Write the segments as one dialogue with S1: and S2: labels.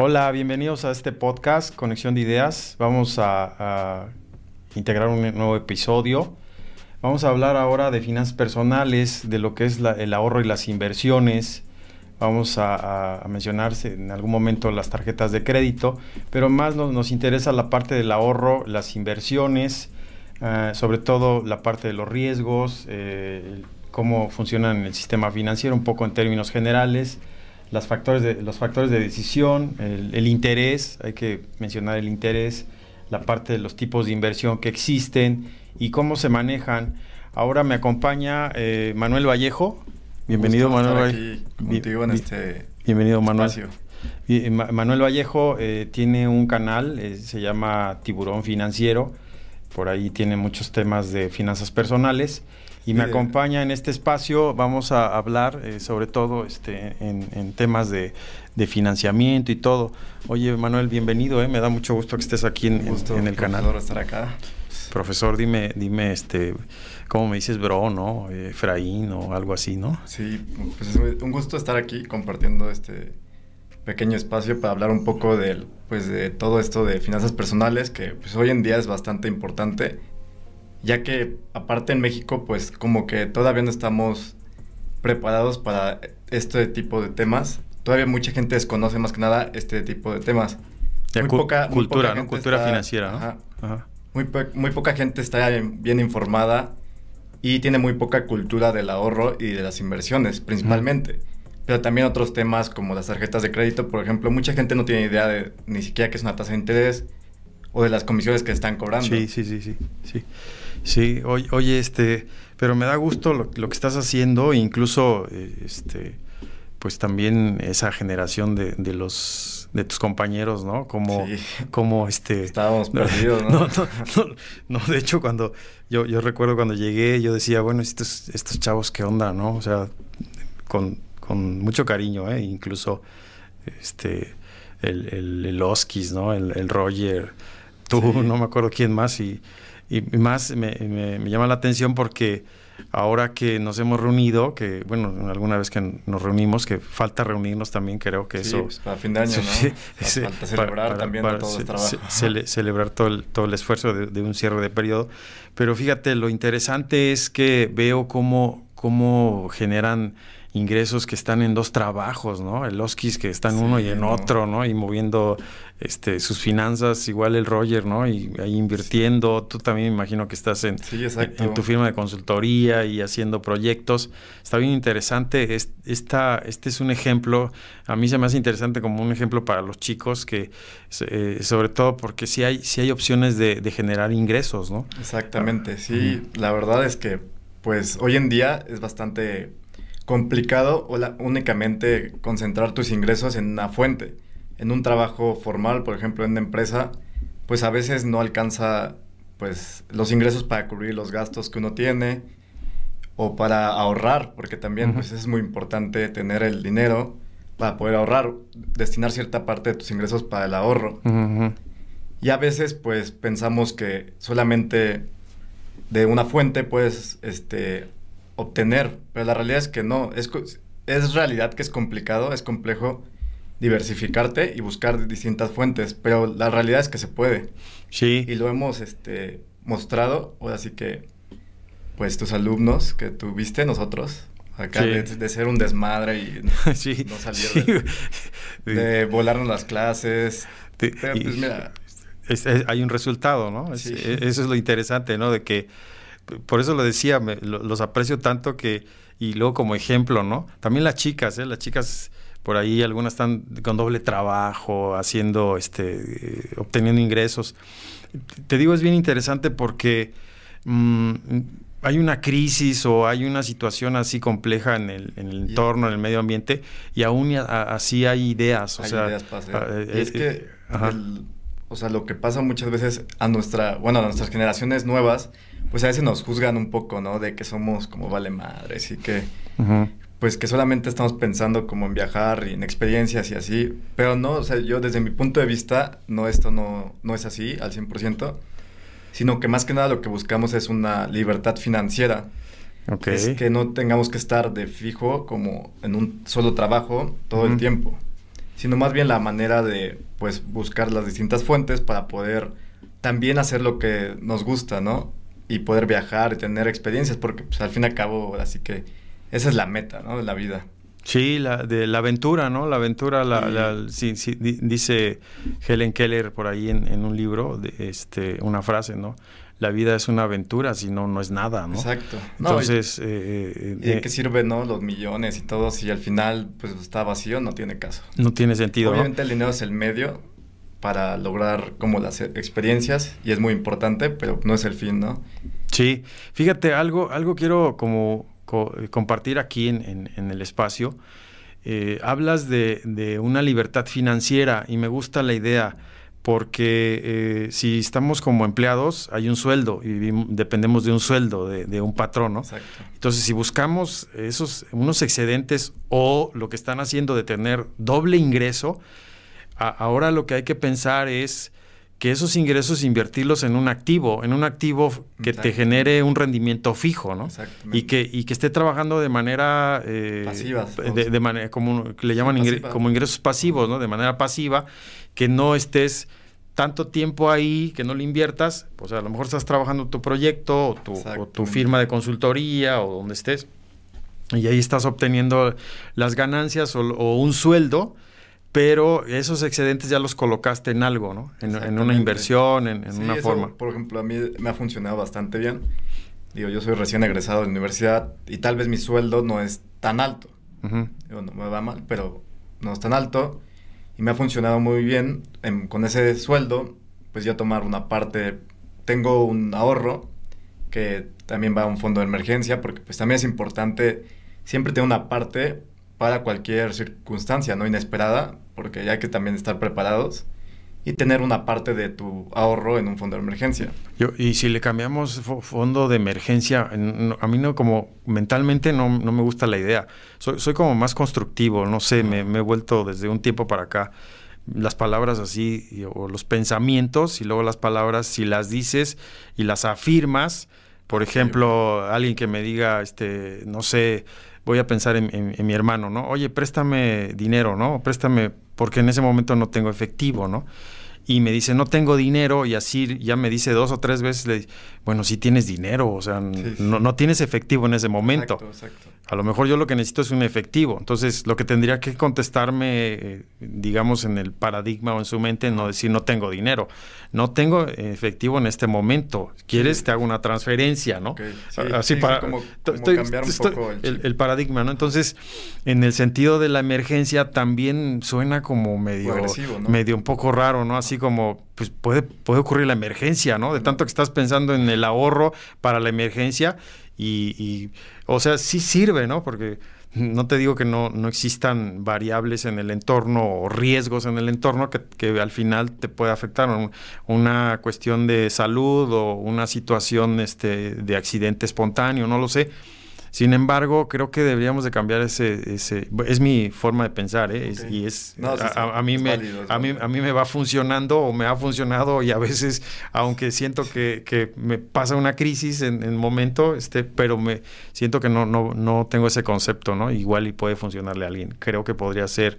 S1: Hola, bienvenidos a este podcast, Conexión de Ideas. Vamos a, integrar un nuevo episodio. Vamos a hablar ahora de finanzas personales, de lo que es el ahorro y las inversiones. Vamos a, mencionar en algún momento las tarjetas de crédito, pero más nos, interesa la parte del ahorro, las inversiones, eh, sobre todo la parte de los riesgos, eh, cómo funcionan el sistema financiero, un poco en términos generales las factores de, los factores de decisión, el, interés, hay que mencionar el interés, la parte de los tipos de inversión que existen y cómo se manejan. Ahora me acompaña eh, Manuel Vallejo. Bienvenido Manuel.
S2: contigo en este
S1: Bienvenido Manuel. Manuel Vallejo eh, tiene un canal, eh, se llama Tiburón Financiero. Por ahí tiene muchos temas de finanzas personales y me acompaña en este espacio. Vamos a hablar eh, sobre todo este, en, temas de, financiamiento y todo. Oye, Manuel, bienvenido, eh. me da mucho gusto que estés aquí en, el canal.
S2: Profesor, estar acá.
S1: Profesor, dime, dime, este, ¿cómo me dices, bro, no? Eh, Efraín o algo así, ¿no?
S2: Sí, pues es un gusto estar aquí compartiendo este pequeño espacio para hablar un poco del, pues, de todo esto de finanzas personales, que pues, hoy en día es bastante importante ya que aparte en México, pues como que todavía no estamos preparados para este tipo de temas. Todavía mucha gente desconoce más que nada este tipo de temas.
S1: muy poca, cultura, ¿no? Cultura financiera, ¿no?
S2: Muy, muy poca gente está bien informada y tiene muy poca cultura del ahorro y de las inversiones, principalmente. Pero también otros temas como las tarjetas de crédito, por ejemplo, mucha gente no tiene idea de ni siquiera qué es una tasa de interés o de las comisiones que están cobrando.
S1: Sí, sí, sí, sí. sí. Sí, oye, este, pero me da gusto lo, que estás haciendo, incluso, eh, este, pues también esa generación de, de los de tus compañeros, ¿no? Como, como este.
S2: Estábamos perdidos, ¿no?
S1: No, no, no, de hecho, cuando yo, yo recuerdo cuando llegué, yo decía, bueno, estos, estos chavos, ¿qué onda, no? O sea, con, con mucho cariño, ¿eh? Incluso, este, el, el, el Oskis, ¿no? El, el Roger, tú, no me acuerdo quién más, y y más me, me, llama la atención porque ahora que nos hemos reunido, que bueno, alguna vez que nos reunimos, que falta reunirnos también, creo que eso...
S2: Pues, para fin de año, ¿no? falta celebrar también todo el trabajo.
S1: celebrar todo el, todo el esfuerzo de, un cierre de periodo. Pero fíjate, lo interesante es que veo cómo, cómo generan ingresos que están en dos trabajos, ¿no? El Oskis que está en uno y en otro, ¿no? Y moviendo este, sus finanzas, igual el Roger, ¿no? Y ahí invirtiendo. Tú también me imagino que estás en, en, tu firma de consultoría y haciendo proyectos. Está bien interesante. esta, este es un ejemplo, a mí se me hace interesante como un ejemplo para los chicos que, eh, sobre todo porque sí hay, sí hay opciones de, de generar ingresos, ¿no?
S2: Exactamente, sí. La verdad es que, pues, hoy en día es bastante complicado o únicamente concentrar tus ingresos en una fuente. En un trabajo formal, por ejemplo, en una empresa, pues a veces no alcanza pues los ingresos para cubrir los gastos que uno tiene o para ahorrar, porque también pues es muy importante tener el dinero para poder ahorrar, destinar cierta parte de tus ingresos para el ahorro. Y a veces pues pensamos que solamente de una fuente puedes este, obtener, pero la realidad es que no, es, es realidad que es complicado, es complejo diversificarte y buscar distintas fuentes, pero la realidad es que se puede.
S1: Sí.
S2: Y lo hemos este, mostrado, así que, pues tus alumnos que tuviste, nosotros, acá de, ser un desmadre y no salir de, volarnos las clases. pero pues mira...
S1: hay un resultado, ¿no? eso es lo interesante, ¿no? De que por eso lo decía, los aprecio tanto que, y luego como ejemplo, ¿no? También las chicas, ¿eh? Las chicas por ahí algunas están con doble trabajo, haciendo, este, obteniendo ingresos. Te digo, es bien interesante porque mm, hay una crisis o hay una situación así compleja en el, en el entorno, en el medio ambiente, y aún así hay ideas. O
S2: sea, ideas ah, eh, es que, eh, o sea, lo que pasa muchas veces a nuestra, bueno, a nuestras generaciones nuevas, pues a veces nos juzgan un poco, ¿no? De que somos como vale madres y que, pues que solamente estamos pensando como en viajar y en experiencias y así. Pero no, o sea, yo desde mi punto de vista, no, esto no, no es así al 100%, sino que más que nada lo que buscamos es una libertad financiera. Okay. Es que no tengamos que estar de fijo como en un solo trabajo todo el tiempo. sino más bien la manera de pues buscar las distintas fuentes para poder también hacer lo que nos gusta, ¿no? Y poder viajar y tener experiencias, porque pues, al fin y al cabo, así que esa es la meta, ¿no? De la vida.
S1: Sí, la, de la aventura, ¿no? La aventura, la, dice Helen Keller por ahí en, en, un libro, de, este, una frase, ¿no? La vida es una aventura, si no, no es nada, ¿no?
S2: Exacto.
S1: Entonces...
S2: ¿Y, eh, ¿y de qué sirve, no? Los millones y todo, si al final, pues, está vacío, no tiene caso.
S1: No tiene sentido,
S2: Obviamente el dinero es el medio para lograr como las experiencias y es muy importante, pero no es el fin, ¿no?
S1: Sí. Fíjate, algo, algo quiero como compartir aquí en, el espacio. Eh, hablas de, una libertad financiera y me gusta la idea porque eh, si estamos como empleados hay un sueldo y dependemos de un sueldo de, un patrón, ¿no? Entonces si buscamos esos unos excedentes o lo que están haciendo de tener doble ingreso, ahora lo que hay que pensar es que esos ingresos invertirlos en un activo, en un activo que te genere un rendimiento fijo, ¿no? Y que, y que esté trabajando de manera...
S2: Eh, pasiva.
S1: De, manera, como le llaman como ingresos pasivos, ¿no? De manera pasiva, que no estés tanto tiempo ahí, que no le inviertas, pues a lo mejor estás trabajando tu proyecto o tu, o tu firma de consultoría o donde estés, y ahí estás obteniendo las ganancias o, o un sueldo pero esos excedentes ya los colocaste en algo, ¿no? En, una inversión, en, una forma.
S2: Por ejemplo, a mí me ha funcionado bastante bien. Digo, yo soy recién egresado de la universidad y tal vez mi sueldo no es tan alto. Digo, no me va mal, pero no es tan alto. Y me ha funcionado muy bien. con ese sueldo, pues ya tomar una parte. Tengo un ahorro que también va a un fondo de emergencia, porque pues también es importante siempre tener una parte para cualquier circunstancia no inesperada, porque hay que también estar preparados y tener una parte de tu ahorro en un fondo de emergencia.
S1: Yo, y si le cambiamos fondo de emergencia, a mí no como mentalmente no, no me gusta la idea. Soy, soy, como más constructivo, no sé, me, he vuelto desde un tiempo para acá las palabras así o los pensamientos y luego las palabras si las dices y las afirmas, por ejemplo, alguien que me diga, este, no sé, voy a pensar en, mi hermano, ¿no? Oye, préstame dinero, ¿no? Préstame, porque en ese momento no tengo efectivo, ¿no? Y me dice, no tengo dinero, y así ya me dice dos o tres veces, le, bueno, sí tienes dinero, o sea, No, no, tienes efectivo en ese momento. Exacto, exacto. A lo mejor yo lo que necesito es un efectivo. Entonces, lo que tendría que contestarme, eh, digamos, en el paradigma o en su mente, no decir no tengo dinero. No tengo efectivo en este momento. ¿Quieres? Te hago una transferencia, ¿no? Así para
S2: como, cambiar un poco
S1: el, paradigma, ¿no? Entonces, en el sentido de la emergencia también suena como medio, medio un poco raro, ¿no? Así como, pues puede, puede ocurrir la emergencia, ¿no? De tanto que estás pensando en el ahorro para la emergencia y, o sea, sí sirve, ¿no? Porque no te digo que no, no existan variables en el entorno o riesgos en el entorno que, que al final te puede afectar. una cuestión de salud o una situación este, de accidente espontáneo, no lo sé sin embargo, creo que deberíamos de cambiar ese, ese es mi forma de pensar, ¿eh? y es, a, mí me, a, mí, a mí me va funcionando o me ha funcionado y a veces, aunque siento que, que me pasa una crisis en el momento, este, pero me siento que no, no, no tengo ese concepto, ¿no? Igual y puede funcionarle a alguien. Creo que podría ser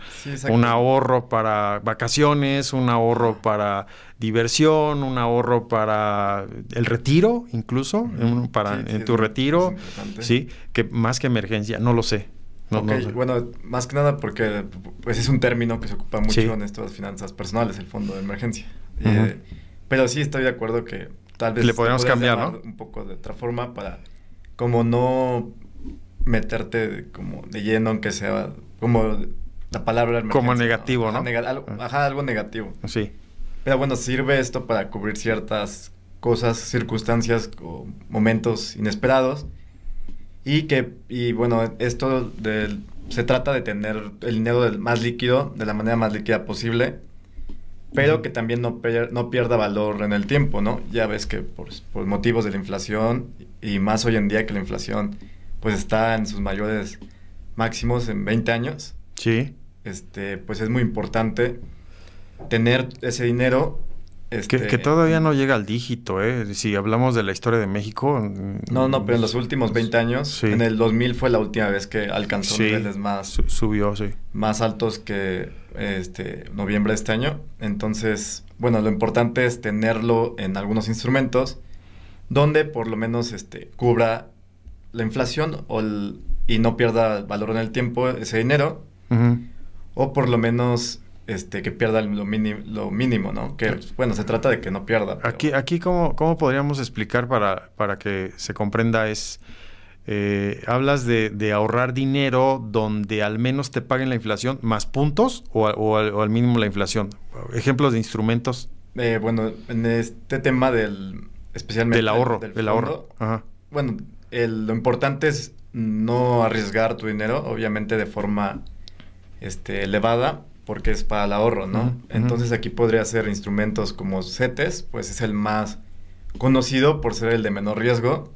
S1: un ahorro para vacaciones, un ahorro para diversión, un ahorro para el retiro, incluso, para en tu retiro, sí, que más que emergencia, no lo sé.
S2: Bueno, más que nada porque pues es un término que se ocupa mucho en estas finanzas personales, el fondo de emergencia. Eh, pero sí estoy de acuerdo que tal vez
S1: le podemos cambiar, ¿no?
S2: Un poco de otra forma para como no meterte como de lleno aunque sea como la palabra
S1: como negativo, ¿no?
S2: ajá, algo negativo.
S1: Sí.
S2: Pero bueno, sirve esto para cubrir ciertas cosas, circunstancias o momentos inesperados. Y que, y bueno, esto se trata de tener el dinero más líquido, de la manera más líquida posible, pero que también no, no pierda valor en el tiempo, ¿no? Ya ves que por, por, motivos de la inflación, y más hoy en día que la inflación pues está en sus mayores máximos en 20 años.
S1: Sí.
S2: Este, pues es muy importante tener ese dinero
S1: Este, que, todavía no llega al dígito, ¿eh? Si hablamos de la historia de México.
S2: Mm, no, no, pero en los últimos 20 años, en el 2000 fue la última vez que alcanzó niveles más.
S1: subió, sí.
S2: Más altos que este, noviembre de este año. Entonces, bueno, lo importante es tenerlo en algunos instrumentos donde por lo menos este, cubra la inflación o y no pierda valor en el tiempo ese dinero. O por lo menos este, que pierda lo, mínimo, lo mínimo, ¿no? Que, bueno, se trata de que no pierda.
S1: Aquí, aquí ¿cómo, ¿cómo, podríamos explicar para, para que se comprenda? Es, eh, hablas de, ahorrar dinero donde al menos te paguen la inflación más puntos o, o, al, mínimo la inflación. Ejemplos de instrumentos.
S2: Eh, bueno, en este tema del, especialmente...
S1: Del ahorro, del, ahorro.
S2: Bueno, lo importante es no arriesgar tu dinero, obviamente de forma este, elevada, porque es para el ahorro, ¿no? Entonces aquí podría ser instrumentos como CETES, pues es el más conocido por ser el de menor riesgo.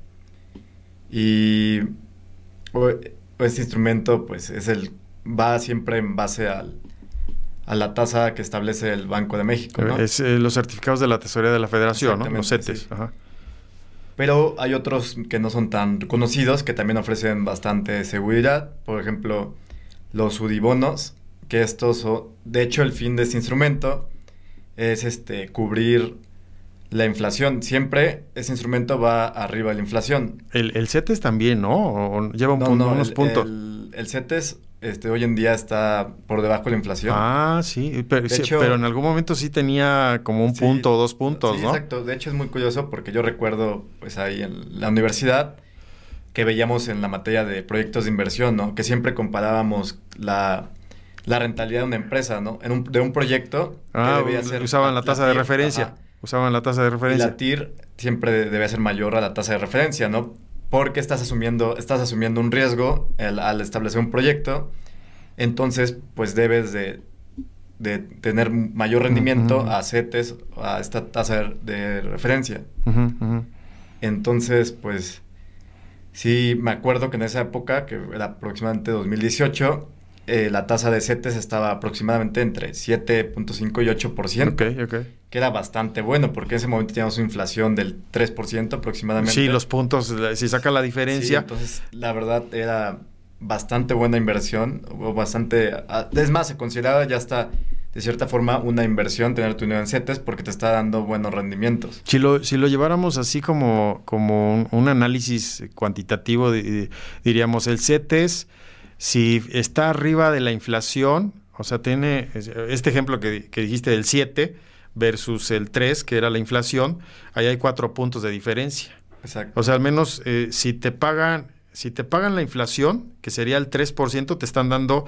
S2: Y este instrumento, pues es el, va siempre en base al, a la tasa que establece el Banco de México, ¿no?
S1: Es eh, los certificados de la Tesorería de la Federación, ¿no? Los CETES.
S2: Pero hay otros que no son tan conocidos, que también ofrecen bastante seguridad. Por ejemplo, los UDIBONOS, que estos, de hecho, el fin de este instrumento es este, cubrir la inflación. Siempre ese instrumento va arriba de la inflación.
S1: El, el CETES también, ¿no? lleva unos puntos.
S2: El, el, CETES este, hoy en día está por debajo de la inflación.
S1: Ah, sí, pero, pero en algún momento sí tenía como un punto o dos puntos, sí,
S2: Exacto, de hecho es muy curioso porque yo recuerdo, pues ahí en la universidad, que veíamos en la materia de proyectos de inversión, ¿no? Que siempre comparábamos la la rentabilidad de una empresa, ¿no? En un, de un proyecto
S1: ah, debía ser... Usaban la tasa de referencia. Usaban la tasa de referencia.
S2: Y la TIR siempre debe ser mayor a la tasa de referencia, ¿no? Porque estás asumiendo, estás asumiendo un riesgo al, establecer un proyecto. Entonces, pues debes de, de tener mayor rendimiento a CETES, a esta tasa de, referencia. Entonces, pues sí, me acuerdo que en esa época, que era aproximadamente 2018, eh, la tasa de CETES estaba aproximadamente entre 7.5 y 8%.
S1: Ok, ok.
S2: Que era bastante bueno, porque en ese momento teníamos una inflación del 3% aproximadamente.
S1: Sí, los puntos, si saca la diferencia.
S2: entonces, la verdad era bastante buena inversión, o bastante... Es más, se consideraba ya hasta de cierta forma una inversión tener tu dinero en CETES porque te está dando buenos rendimientos.
S1: Si lo, si lo lleváramos así como, como un, análisis cuantitativo, diríamos el CETES si está arriba de la inflación, o sea, tiene este ejemplo que, dijiste del 7 versus el 3, que era la inflación, ahí hay cuatro puntos de diferencia.
S2: Exacto.
S1: O sea, al menos eh, si te pagan, si te pagan la inflación, que sería el 3%, te están dando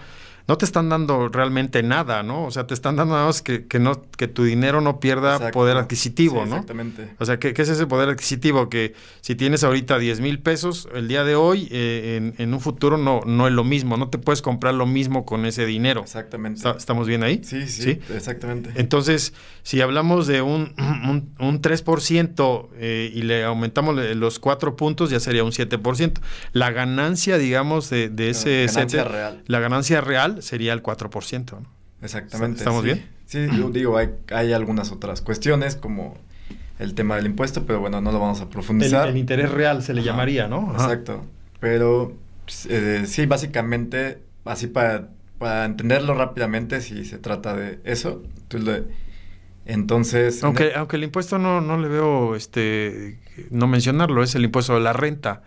S1: no te están dando realmente nada, ¿no? O sea, te están dando nada más que, que no, que tu dinero no pierda poder adquisitivo, ¿no?
S2: Exactamente.
S1: O sea, ¿qué, es ese poder adquisitivo? Que si tienes ahorita 10 mil pesos el día de hoy, eh, en, un futuro no, no es lo mismo, no te puedes comprar lo mismo con ese dinero.
S2: Exactamente.
S1: ¿Estamos bien ahí?
S2: Sí, sí, exactamente.
S1: Entonces, si hablamos de un, un, 3% eh, y le aumentamos los 4 puntos, ya sería un 7%. La ganancia, digamos, de, de ese...
S2: La ganancia real.
S1: La ganancia real sería el 4%. ¿no?
S2: Exactamente.
S1: ¿Estamos bien?
S2: Sí, digo, hay, hay algunas otras cuestiones como el tema del impuesto, pero bueno, no lo vamos a profundizar.
S1: El, interés real se le llamaría, ¿no?
S2: Exacto. Pero eh, sí, básicamente, así para, para entenderlo rápidamente, si se trata de eso, entonces...
S1: Aunque, aunque el impuesto no, no le veo, este, no mencionarlo, es el impuesto de la renta.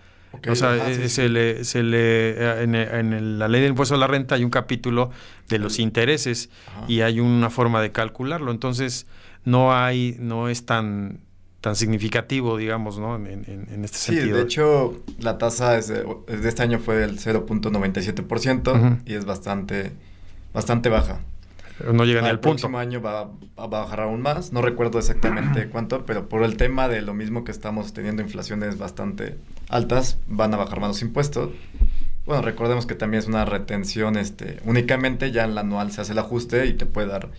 S1: O sea, ah, eh, se, Le, se le, eh, en, la ley del impuesto a la renta hay un capítulo de los intereses y hay una forma de calcularlo. Entonces, no hay, no es tan tan significativo, digamos, ¿no? En, este sentido.
S2: Sí, de hecho, la tasa de, este año fue del 0.97% y es bastante, bastante baja.
S1: No llega ni al punto.
S2: El próximo año va, a bajar aún más. No recuerdo exactamente cuánto, pero por el tema de lo mismo que estamos teniendo inflaciones bastante altas, van a bajar más los impuestos. Bueno, recordemos que también es una retención, este, únicamente ya en la anual se hace el ajuste y te puede dar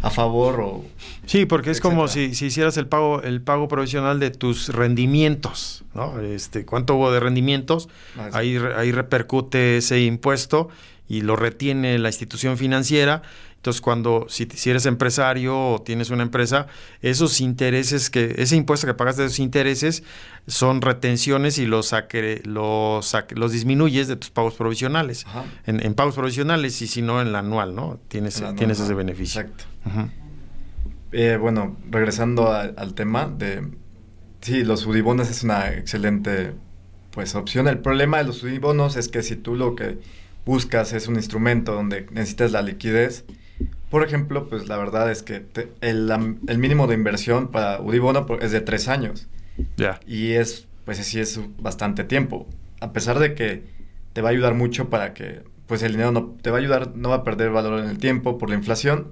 S2: a favor o...
S1: Sí, porque es como si, si, hicieras el pago, el pago provisional de tus rendimientos, ¿no? Este, ¿cuánto hubo de rendimientos? Ah, ahí, ahí repercute ese impuesto y lo retiene la institución financiera. Entonces, cuando si, si, eres empresario o tienes una empresa, esos intereses que ese impuesto que pagas de esos intereses son retenciones y los los, los disminuyes de tus pagos provisionales. En, pagos provisionales y si no en la anual, ¿no? Tienes, tienes ese beneficio.
S2: Exacto. Eh, bueno, regresando al tema de sí, los UDIBONOS es una excelente pues opción. El problema de los UDIBONOS es que si tú lo que buscas es un instrumento donde necesitas la liquidez, por ejemplo, pues la verdad es que el, mínimo de inversión para Udibono es de tres años. Ya. Y es, pues sí es bastante tiempo. A pesar de que te va a ayudar mucho para que, pues el dinero no te va a ayudar, no va a perder valor en el tiempo por la inflación,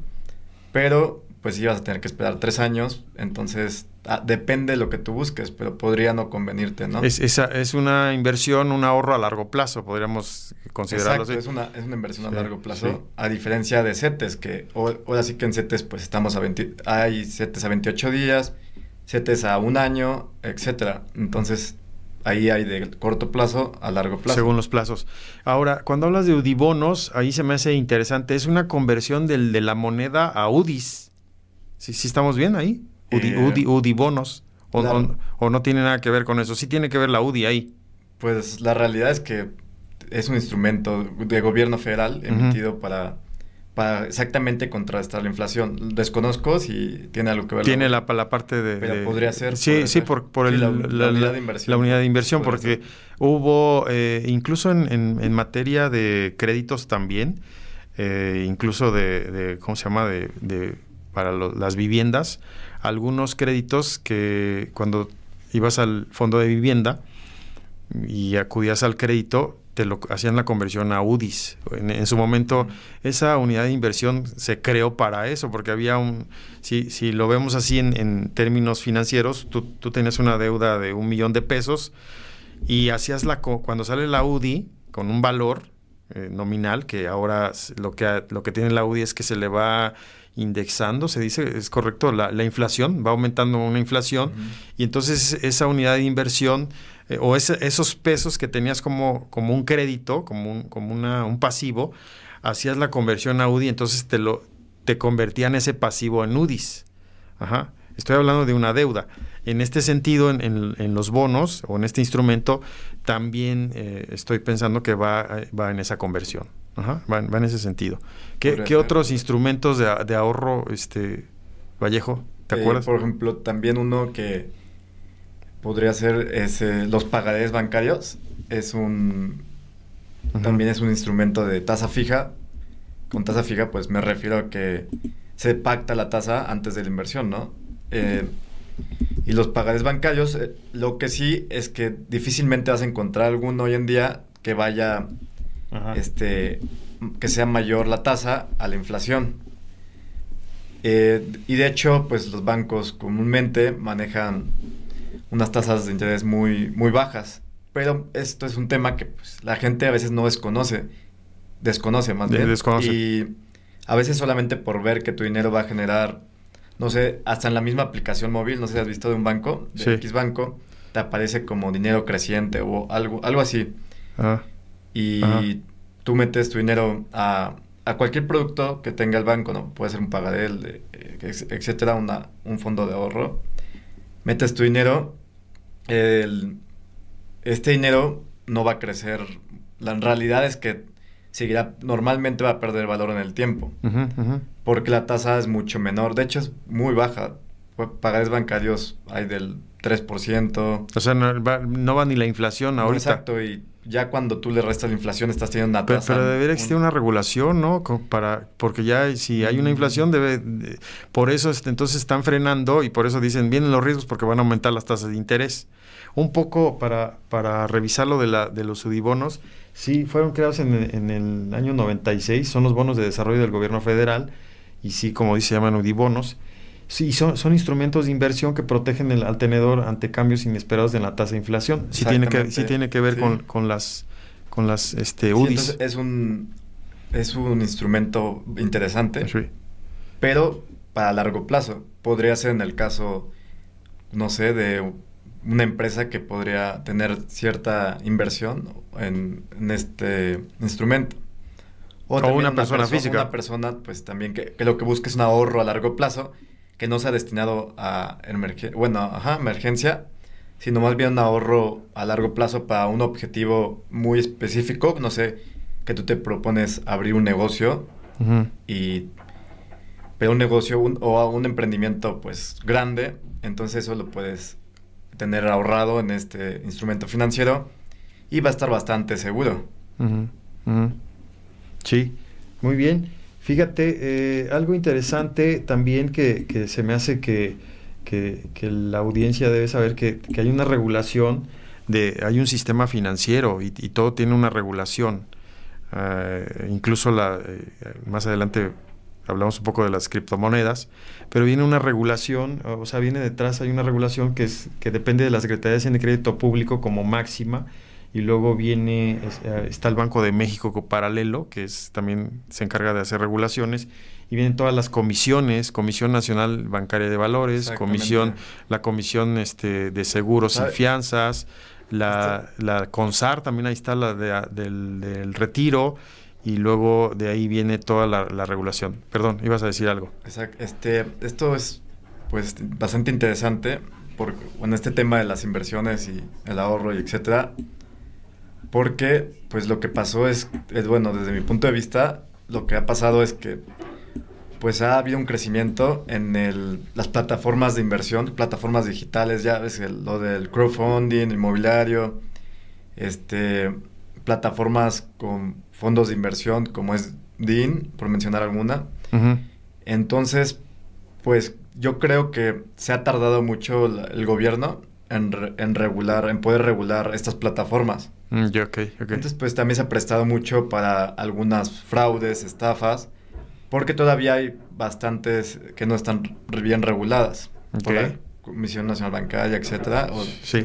S2: pero pues vas a tener que esperar tres años, entonces ah, depende de lo que tú busques, pero podría no convenirte, ¿no?
S1: Es, esa, es una inversión, un ahorro a largo plazo, podríamos considerarlo
S2: Exacto, Es, una, es una inversión a largo plazo, a diferencia de CETES, que ahora sí que en CETES pues estamos a 20, hay CETES a 28 días, CETES a un año, etcétera, entonces ahí hay de corto plazo a largo plazo.
S1: Según los plazos. Ahora, cuando hablas de UDIBONOS, ahí se me hace interesante, es una conversión del, de la moneda a UDIs. ¿Sí, sí estamos bien ahí? UDI, eh, UDI, bonos. O, no tiene nada que ver con eso. Sí tiene que ver la UDI ahí.
S2: Pues la realidad es que es un instrumento de gobierno federal emitido para, para exactamente contrastar la inflación. Desconozco si tiene algo que ver.
S1: Tiene la, la parte de...
S2: Pero podría ser.
S1: Sí, sí, por, por el, la, unidad de inversión. La unidad de inversión, porque hubo, eh, incluso en, en, materia de créditos también, eh, incluso de, de, ¿cómo se llama? de, de para las viviendas algunos créditos que cuando ibas al fondo de vivienda y acudías al crédito, te lo hacían la conversión a UDIs. En, su momento, esa unidad de inversión se creó para eso, porque había un, si, si lo vemos así en, términos financieros, tú, tú, tenías una deuda de un millón de pesos y hacías la, cuando sale la UDI con un valor eh, nominal, que ahora lo que, lo que tiene la UDI es que se le va indexando, se dice, es correcto, la, inflación, va aumentando una inflación y entonces esa unidad de inversión eh, o esos pesos que tenías como, como un crédito, como, un, como una, un pasivo, hacías la conversión a UDI, entonces te, lo, te convertían ese pasivo en UDIs. Ajá. Estoy hablando de una deuda. En este sentido, en, en, los bonos o en este instrumento, también eh, estoy pensando que va, va en esa conversión. Ajá, va, en ese sentido. ¿Qué, otros instrumentos de, ahorro, este, Vallejo? ¿Te eh, acuerdas?
S2: Por ejemplo, también uno que podría ser es, los pagarés bancarios. Es un. También es un instrumento de tasa fija. Con tasa fija, pues me refiero a que se pacta la tasa antes de la inversión, ¿no? Eh, y los pagarés bancarios, eh, lo que sí es que difícilmente vas a encontrar alguno hoy en día que vaya este, que sea mayor la tasa a la inflación. Eh, y de hecho, pues los bancos comúnmente manejan unas tasas de interés muy, muy bajas. Pero esto es un tema que pues, la gente a veces no desconoce. Desconoce más bien. Y a veces solamente por ver que tu dinero va a generar, no sé, hasta en la misma aplicación móvil, no sé si has visto de un banco, de X banco, te aparece como dinero creciente o algo, algo así. Ah y tú metes tu dinero a, cualquier producto que tenga el banco, ¿no? Puede ser un pagadel, eh, etcétera, una, un fondo de ahorro. Metes tu dinero, este dinero no va a crecer. La realidad es que seguirá, normalmente va a perder valor en el tiempo, porque la tasa es mucho menor, de hecho es muy baja. Pagares bancarios hay del 3%.
S1: O sea, no va, ni la inflación ahorita.
S2: exacto, y ya cuando tú le restas la inflación estás teniendo una tasa.
S1: Pero, debería existir una regulación, ¿no? Para, porque ya si hay una inflación, debe, por eso entonces están frenando y por eso dicen, vienen los riesgos porque van a aumentar las tasas de interés. Un poco para, para revisar lo de, la, de los sudibonos, sí, fueron creados en, en el año 96, son los bonos de desarrollo del gobierno federal y sí, como dice, se llaman udibonos. Sí, son, son instrumentos de inversión que protegen el, al tenedor ante cambios inesperados en la tasa de inflación. Sí tiene que, sí tiene que ver con, con, las con las este, UDIs.
S2: es un es un instrumento interesante, pero para largo plazo. Podría ser en el caso, no sé, de una empresa que podría tener cierta inversión en, en este instrumento. O, una, persona, física. Una persona, pues también que, lo que busque es un ahorro a largo plazo, que no sea destinado a emergencia, bueno, ajá, emergencia, sino más bien un ahorro a largo plazo para un objetivo muy específico, no sé, que tú te propones abrir un negocio y pero un negocio o un emprendimiento pues grande, entonces eso lo puedes tener ahorrado en este instrumento financiero y va a estar bastante seguro.
S1: Sí, muy bien. Fíjate, eh, algo interesante también que, se me hace que, la audiencia debe saber que, hay una regulación, de, hay un sistema financiero y, todo tiene una regulación. Eh, incluso la, eh, más adelante hablamos un poco de las criptomonedas, pero viene una regulación, o sea, viene detrás, hay una regulación que, es, que depende de la Secretaría de Crédito Público como máxima, y luego viene, eh, está el Banco de México paralelo, que es, también se encarga de hacer regulaciones, y vienen todas las comisiones, Comisión Nacional Bancaria de Valores, comisión, la Comisión este, de Seguros y Fianzas, la, la CONSAR, también ahí está la del, del retiro, y luego de ahí viene toda la, regulación. Perdón, ibas a decir algo.
S2: Exacto. Este, esto es pues bastante interesante por, en este tema de las inversiones y el ahorro y etcétera. Porque pues lo que pasó es, es, bueno, desde mi punto de vista, lo que ha pasado es que pues ha habido un crecimiento en el, las plataformas de inversión, plataformas digitales, ya ves lo del crowdfunding, inmobiliario, este, plataformas con fondos de inversión como es DIN, por mencionar alguna. Entonces, pues yo creo que se ha tardado mucho el gobierno en, regular, en poder regular estas plataformas.
S1: Mm, okay,
S2: Entonces, pues también se ha prestado mucho para algunas fraudes, estafas, porque todavía hay bastantes que no están bien reguladas. Por la Comisión Nacional Bancaria, etcétera, o
S1: sí.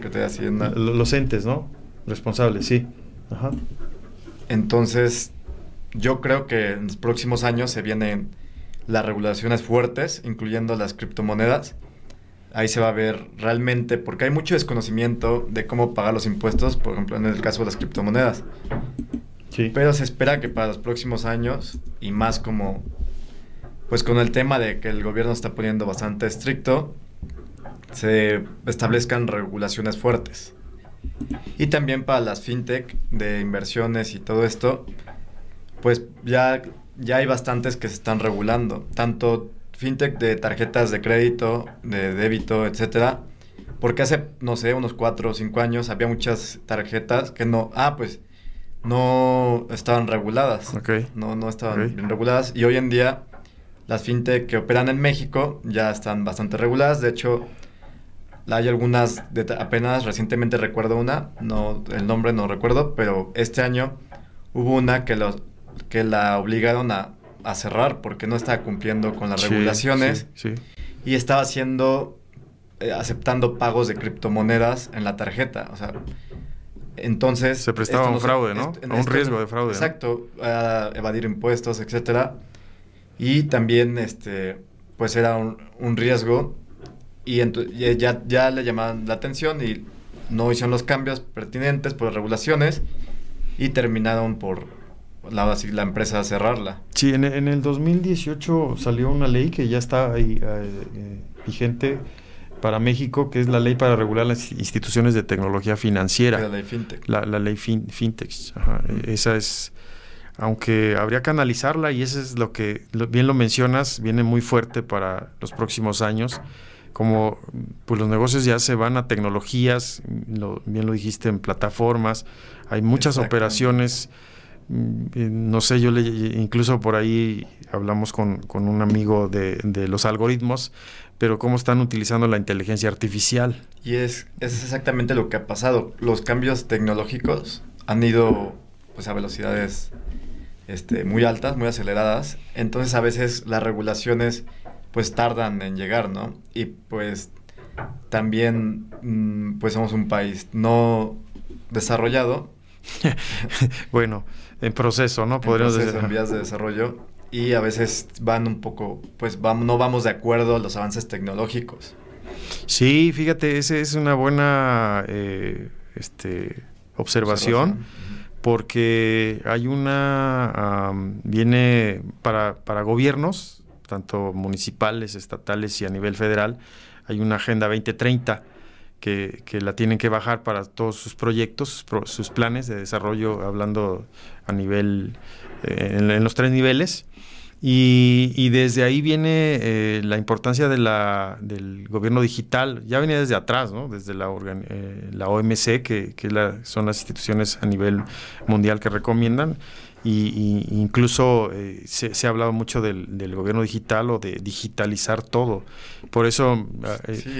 S1: Los entes, ¿no? Responsables, sí. Ajá.
S2: Entonces, yo creo que en los próximos años se vienen las regulaciones fuertes, incluyendo las criptomonedas. Ahí se va a ver realmente, porque hay mucho desconocimiento de cómo pagar los impuestos, por ejemplo, en el caso de las criptomonedas. Sí. Pero se espera que para los próximos años, y más como, pues con el tema de que el gobierno está poniendo bastante estricto, se establezcan regulaciones fuertes. Y también para las fintech de inversiones y todo esto, pues ya, ya hay bastantes que se están regulando. Tanto fintech de tarjetas de crédito, de débito, etcétera. Porque hace, no sé, unos cuatro o cinco años había muchas tarjetas que no, ah, pues no estaban reguladas. No, no estaban bien reguladas. Y hoy en día las fintech que operan en México ya están bastante reguladas. De hecho, hay algunas, de, apenas recientemente recuerdo una, no, el nombre no recuerdo, pero este año hubo una que, los, que la obligaron a, cerrar porque no estaba cumpliendo con las regulaciones y estaba haciendo, eh, aceptando pagos de criptomonedas en la tarjeta. O sea, entonces...
S1: Se prestaba un fraude, ¿no? a un riesgo de fraude.
S2: Exacto, a evadir impuestos, etcétera. Y también, este, pues era un, un riesgo y ya, ya le llamaban la atención y no hicieron los cambios pertinentes por las regulaciones y terminaron por la, la empresa cerrarla.
S1: Sí, en, en, el 2018 salió una ley que ya está ahí eh, eh, vigente para México, que es la ley para regular las instituciones de tecnología financiera.
S2: La ley FinTech.
S1: La, ley FinTech. Esa es, aunque habría que analizarla y eso es lo que, bien lo mencionas, viene muy fuerte para los próximos años como pues los negocios ya se van a tecnologías, bien lo dijiste, en plataformas, hay muchas operaciones, no sé, yo le, incluso por ahí hablamos con, un amigo de, los algoritmos, pero cómo están utilizando la inteligencia artificial.
S2: Y es, es exactamente lo que ha pasado. Los cambios tecnológicos han ido pues a velocidades este, muy altas, muy aceleradas. Entonces a veces las regulaciones pues tardan en llegar, ¿no? Y pues también mm, pues somos un país no desarrollado.
S1: bueno, en proceso, ¿no?
S2: Podríamos en en vías de desarrollo y a veces van un poco, pues vamos, no vamos de acuerdo a los avances tecnológicos.
S1: Sí, fíjate, esa es una buena eh, este, observación porque hay una, viene para, para gobiernos, tanto municipales, estatales y a nivel federal, hay una Agenda 2030 que, que, la tienen que bajar para todos sus proyectos, sus planes de desarrollo, hablando a nivel, eh, en, los tres niveles. Y, desde ahí viene eh, la importancia de la, del gobierno digital. Ya venía desde atrás, ¿no? desde la, eh, la OMC, que, que son las instituciones a nivel mundial que recomiendan. Y, incluso eh, se, ha hablado mucho del, del, gobierno digital o de digitalizar todo. Por eso ah,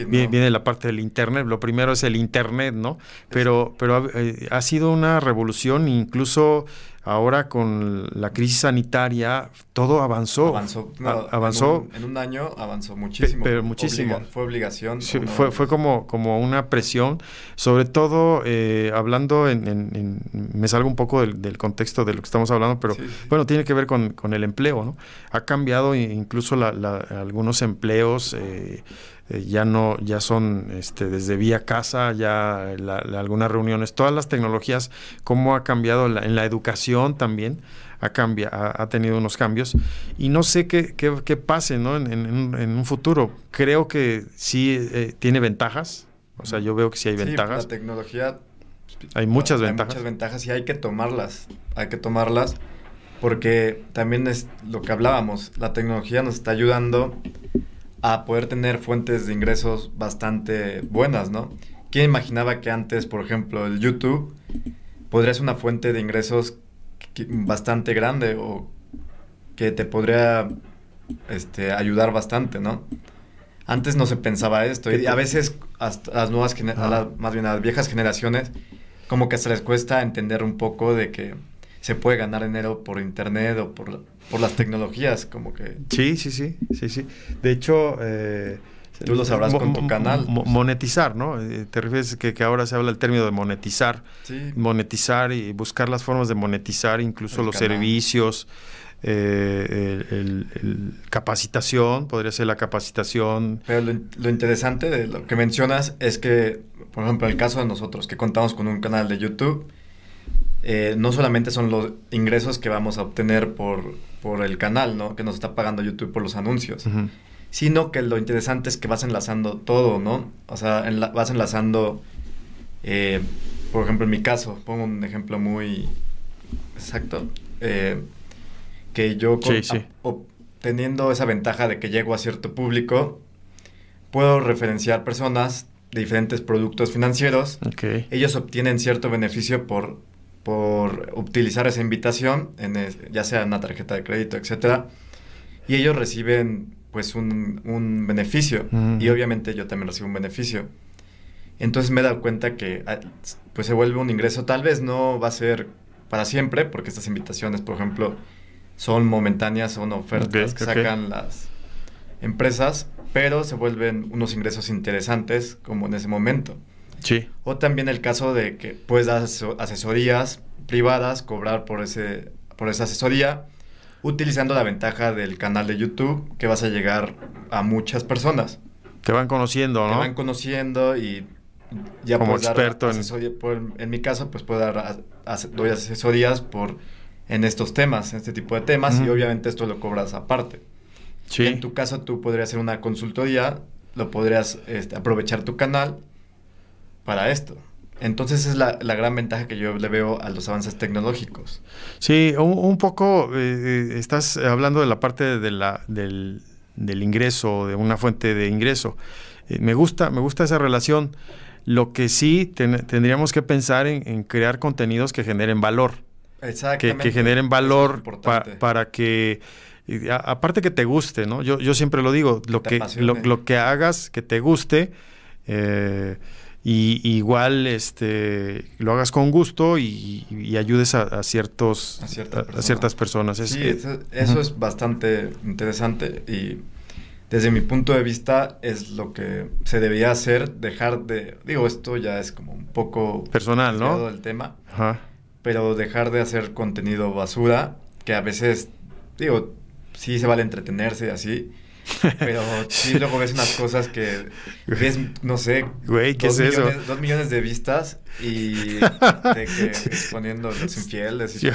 S1: viene, la parte del Internet. Lo primero es el Internet, ¿no? Pero, pero ha sido una revolución, incluso Ahora con la crisis sanitaria todo avanzó.
S2: Avanzó. avanzó. En un, año avanzó muchísimo.
S1: Pero muchísimo.
S2: fue obligación.
S1: fue, fue como, como una presión. Sobre todo eh, hablando en, Me salgo un poco del, contexto de lo que estamos hablando, pero bueno, tiene que ver con, el empleo, ¿no? Ha cambiado incluso algunos empleos. Eh, eh, ya no, ya son este, desde vía casa, ya algunas reuniones, todas las tecnologías, cómo ha cambiado en la educación también, ha, ha, tenido unos cambios. Y no sé qué, qué, pase ¿no? en, un futuro. Creo que sí eh, tiene ventajas, o sea, yo veo que sí hay ventajas.
S2: La tecnología...
S1: Hay muchas ventajas.
S2: Hay muchas ventajas y hay que tomarlas, hay que tomarlas porque también es lo que hablábamos, la tecnología nos está ayudando a poder tener fuentes de ingresos bastante buenas, ¿no? ¿Quién imaginaba que antes, por ejemplo, el YouTube podría ser una fuente de ingresos bastante grande o que te podría este, ayudar bastante, ¿no? Antes no se pensaba esto y a veces hasta las nuevas, más bien a las viejas generaciones, como que se les cuesta entender un poco de que se puede ganar dinero por internet o por, por las tecnologías, como que...
S1: Sí, sí, sí, sí, sí. De hecho... Eh,
S2: Tú lo sabrás con tu canal.
S1: monetizar, ¿no? Eh, te refieres que, que, ahora se habla el término de monetizar. Sí. Monetizar y buscar las formas de monetizar incluso los servicios. Eh, el, capacitación, podría ser la capacitación.
S2: Pero lo, lo, interesante de lo que mencionas es que, por ejemplo, el caso de nosotros, que contamos con un canal de YouTube, eh, no solamente son los ingresos que vamos a obtener por, por el canal, ¿no? Que nos está pagando YouTube por los anuncios. Sino que lo interesante es que vas enlazando todo, ¿no? O sea, vas enlazando, eh, por ejemplo, en mi caso, pongo un ejemplo muy exacto, eh, que yo obteniendo esa ventaja de que llego a cierto público, puedo referenciar personas de diferentes productos financieros. Ellos obtienen cierto beneficio por por utilizar esa invitación, en ya sea en una tarjeta de crédito, etcétera, y ellos reciben pues un, un beneficio y obviamente yo también recibo un beneficio. Entonces me he dado cuenta que ah, pues se vuelve un ingreso, tal vez no va a ser para siempre, porque estas invitaciones, por ejemplo, son momentáneas, son ofertas que sacan las empresas, pero se vuelven unos ingresos interesantes como en ese momento. O también el caso de que puedes dar asesorías privadas, cobrar por, ese, por esa asesoría, utilizando la ventaja del canal de YouTube, que vas a llegar a muchas personas.
S1: Te van conociendo, ¿no?
S2: Te van conociendo y ya
S1: como experto
S2: en... en mi caso, pues puedo dar doy asesorías por en estos temas, en este tipo de temas, y obviamente esto lo cobras aparte. Sí. En tu caso, tú podrías hacer una consultoría, lo podrías este, aprovechar tu canal para esto. Entonces es la, gran ventaja que yo le veo a los avances tecnológicos.
S1: Sí, un, poco eh, eh, estás hablando de la parte de la, del, ingreso, de una fuente de ingreso. Eh, me, gusta, me gusta esa relación. Lo que sí tendríamos que pensar en, crear contenidos que generen valor.
S2: Exactamente.
S1: Que, generen valor para que aparte que te guste, ¿no? Yo, yo siempre lo digo, lo que, lo, que hagas que te guste, eh, y igual este lo hagas con gusto y, ayudes a, ciertos a, ciertas personas.
S2: Sí, eso, es bastante interesante y desde mi punto de vista es lo que se debía hacer dejar de digo esto ya es como un poco
S1: personal no
S2: el tema pero dejar de hacer contenido basura que a veces digo sí se vale entretenerse así Pero sí, luego ves unas cosas que ves, no sé,
S1: Güey, ¿qué
S2: dos,
S1: es eso?
S2: millones, dos millones de vistas y de que exponiendo los infieles y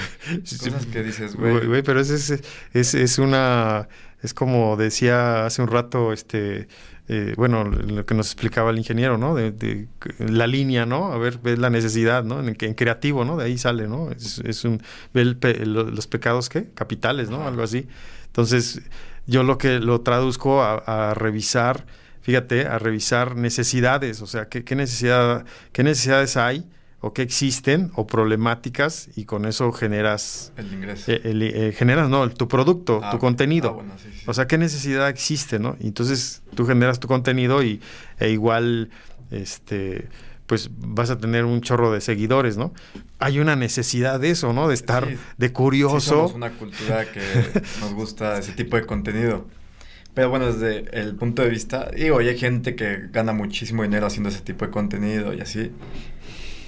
S2: cosas que dices,
S1: Güey,
S2: güey.
S1: pero es, es, es, es una, es como decía hace un rato, este, eh, bueno, lo que nos explicaba el ingeniero, ¿no? De, de la línea, ¿no? A ver, ves la necesidad, ¿no? En, en creativo, ¿no? De ahí sale, ¿no? Es, es un, ve el los pecados, ¿qué? Capitales, ¿no? Algo así. Entonces, yo lo que lo traduzco a, a revisar, fíjate, a revisar necesidades, o sea, qué, qué necesidad, qué necesidades hay o qué existen o problemáticas y con eso generas
S2: El ingreso.
S1: eh, el- eh, generas, no, el- tu producto,
S2: Ah,
S1: tu contenido.
S2: Ah, bueno, sí, sí.
S1: O sea, ¿qué necesidad existe, no? Entonces tú generas tu contenido y e igual, este, pues vas a tener un chorro de seguidores, ¿no? Hay una necesidad de eso, ¿no? De estar
S2: Sí.
S1: de
S2: Sí,
S1: curioso.
S2: somos una cultura que nos gusta ese tipo de contenido. Pero bueno, desde el punto de vista, digo, hay gente que gana muchísimo dinero haciendo ese tipo de contenido y así.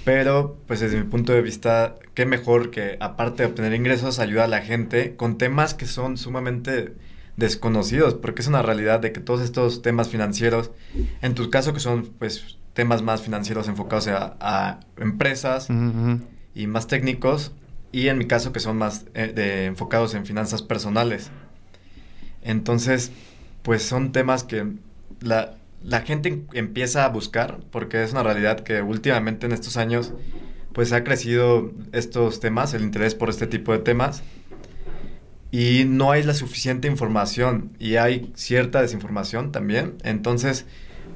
S2: Pero, pues desde mi punto de vista, qué mejor que, aparte de obtener ingresos, ayudar a la gente con temas que son sumamente desconocidos, porque es una realidad de que todos estos temas financieros, en tu caso que son, pues, temas más financieros enfocados a, a empresas,
S1: Ujú, ujú.
S2: y más técnicos y en mi caso que son más eh, de- enfocados en finanzas personales. Entonces, pues son temas que la, la gente em- empieza a buscar porque es una realidad que últimamente en estos años pues ha crecido estos temas, el interés por este tipo de temas y no hay la suficiente información y hay cierta desinformación también. Entonces,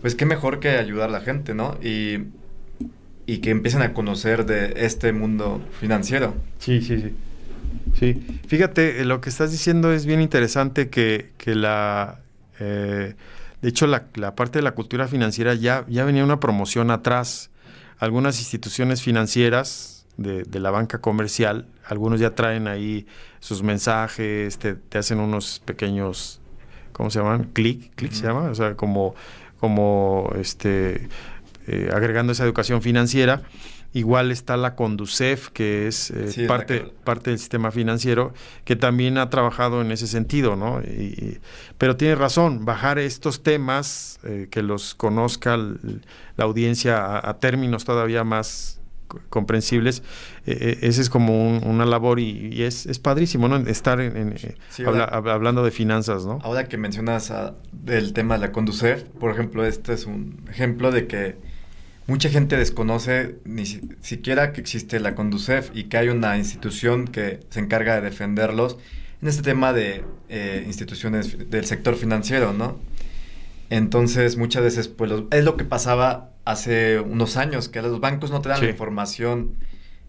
S2: pues qué mejor que ayudar a la gente, ¿no? Y, y que empiecen a conocer de este mundo financiero.
S1: Sí, sí, sí. Sí, fíjate, eh, lo que estás diciendo es bien interesante que, que la... eh, de hecho, la, la parte de la cultura financiera ya, ya venía una promoción atrás. Algunas instituciones financieras de, de la banca comercial, algunos ya traen ahí sus mensajes, te, te hacen unos pequeños, ¿cómo se llaman? Clic, clic se llama, o sea, como, como este, eh, agregando esa educación financiera. Igual está la Conducef, que es eh,
S2: Sí,
S1: parte, parte del sistema financiero, que también ha trabajado en ese sentido, ¿no? Y- y- pero tiene razón, bajar estos temas, eh, que los conozca la audiencia a, a términos todavía más comprensibles, eh, eh, ese es como un- una labor y, y es, es padrísimo, ¿no? Estar en, en,
S2: Sí,
S1: habla-
S2: ahora-
S1: hab- hablando de finanzas, ¿no?
S2: Ahora que mencionas ah, del tema de la Conducef, por ejemplo, este es un ejemplo de que mucha gente desconoce ni si- siquiera que existe la Conducef y que hay una institución que se encarga de defenderlos en este tema de eh, instituciones del sector financiero, ¿no? Entonces, muchas veces, pues, los- es lo que pasaba hace unos años, que los bancos no te dan
S1: Sí.
S2: la información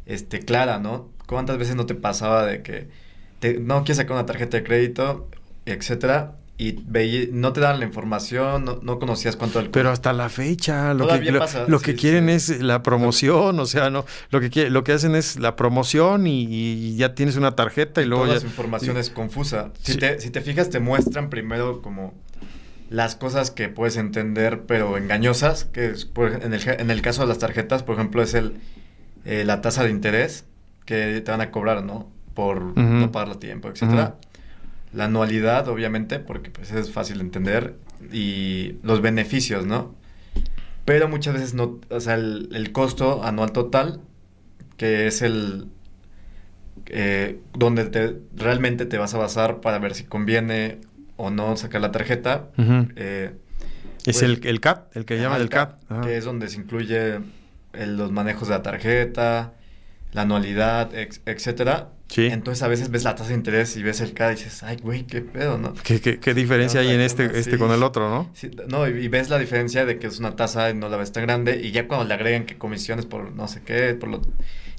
S2: este, clara, ¿no? ¿Cuántas veces no te pasaba de que te- no quieres sacar una tarjeta de crédito, etcétera, y veí- no te dan la información, no, no conocías cuánto el
S1: Pero hasta la fecha, lo que,
S2: Todavía pasa,
S1: lo
S2: sí,
S1: que
S2: sí,
S1: quieren es la promoción, o sea, no, lo que lo que hacen es la promoción y, y ya tienes una tarjeta y, luego
S2: toda
S1: ya
S2: su información
S1: y-
S2: es confusa. Si, te, si te fijas, te muestran primero como las cosas que puedes entender, pero engañosas, que es, por en, el, en el caso de las tarjetas, por ejemplo, es el eh, la tasa de interés que te van a cobrar, ¿no? Por no pagarlo a tiempo, etcétera. La anualidad, obviamente, porque pues es fácil de entender, y los beneficios, ¿no? Pero muchas veces no, o sea, el, el costo anual total, que es el eh, donde te, realmente te vas a basar para ver si conviene o no sacar la tarjeta. Eh,
S1: es
S2: pues,
S1: el, el CAT, el que
S2: ajá,
S1: llaman el CAT.
S2: Que es donde se incluye el- los manejos de la tarjeta, la anualidad, ex- etcétera.
S1: Sí.
S2: Entonces a veces ves la tasa de interés y ves el CAD y dices, ay, güey, qué pedo, ¿no?
S1: ¿Qué, qué- qué diferencia hay en este, este con el otro, no?
S2: Sí, no, y, y ves la diferencia de que es una tasa y no la ves tan grande y ya cuando le agregan que comisiones por no sé qué, por lo,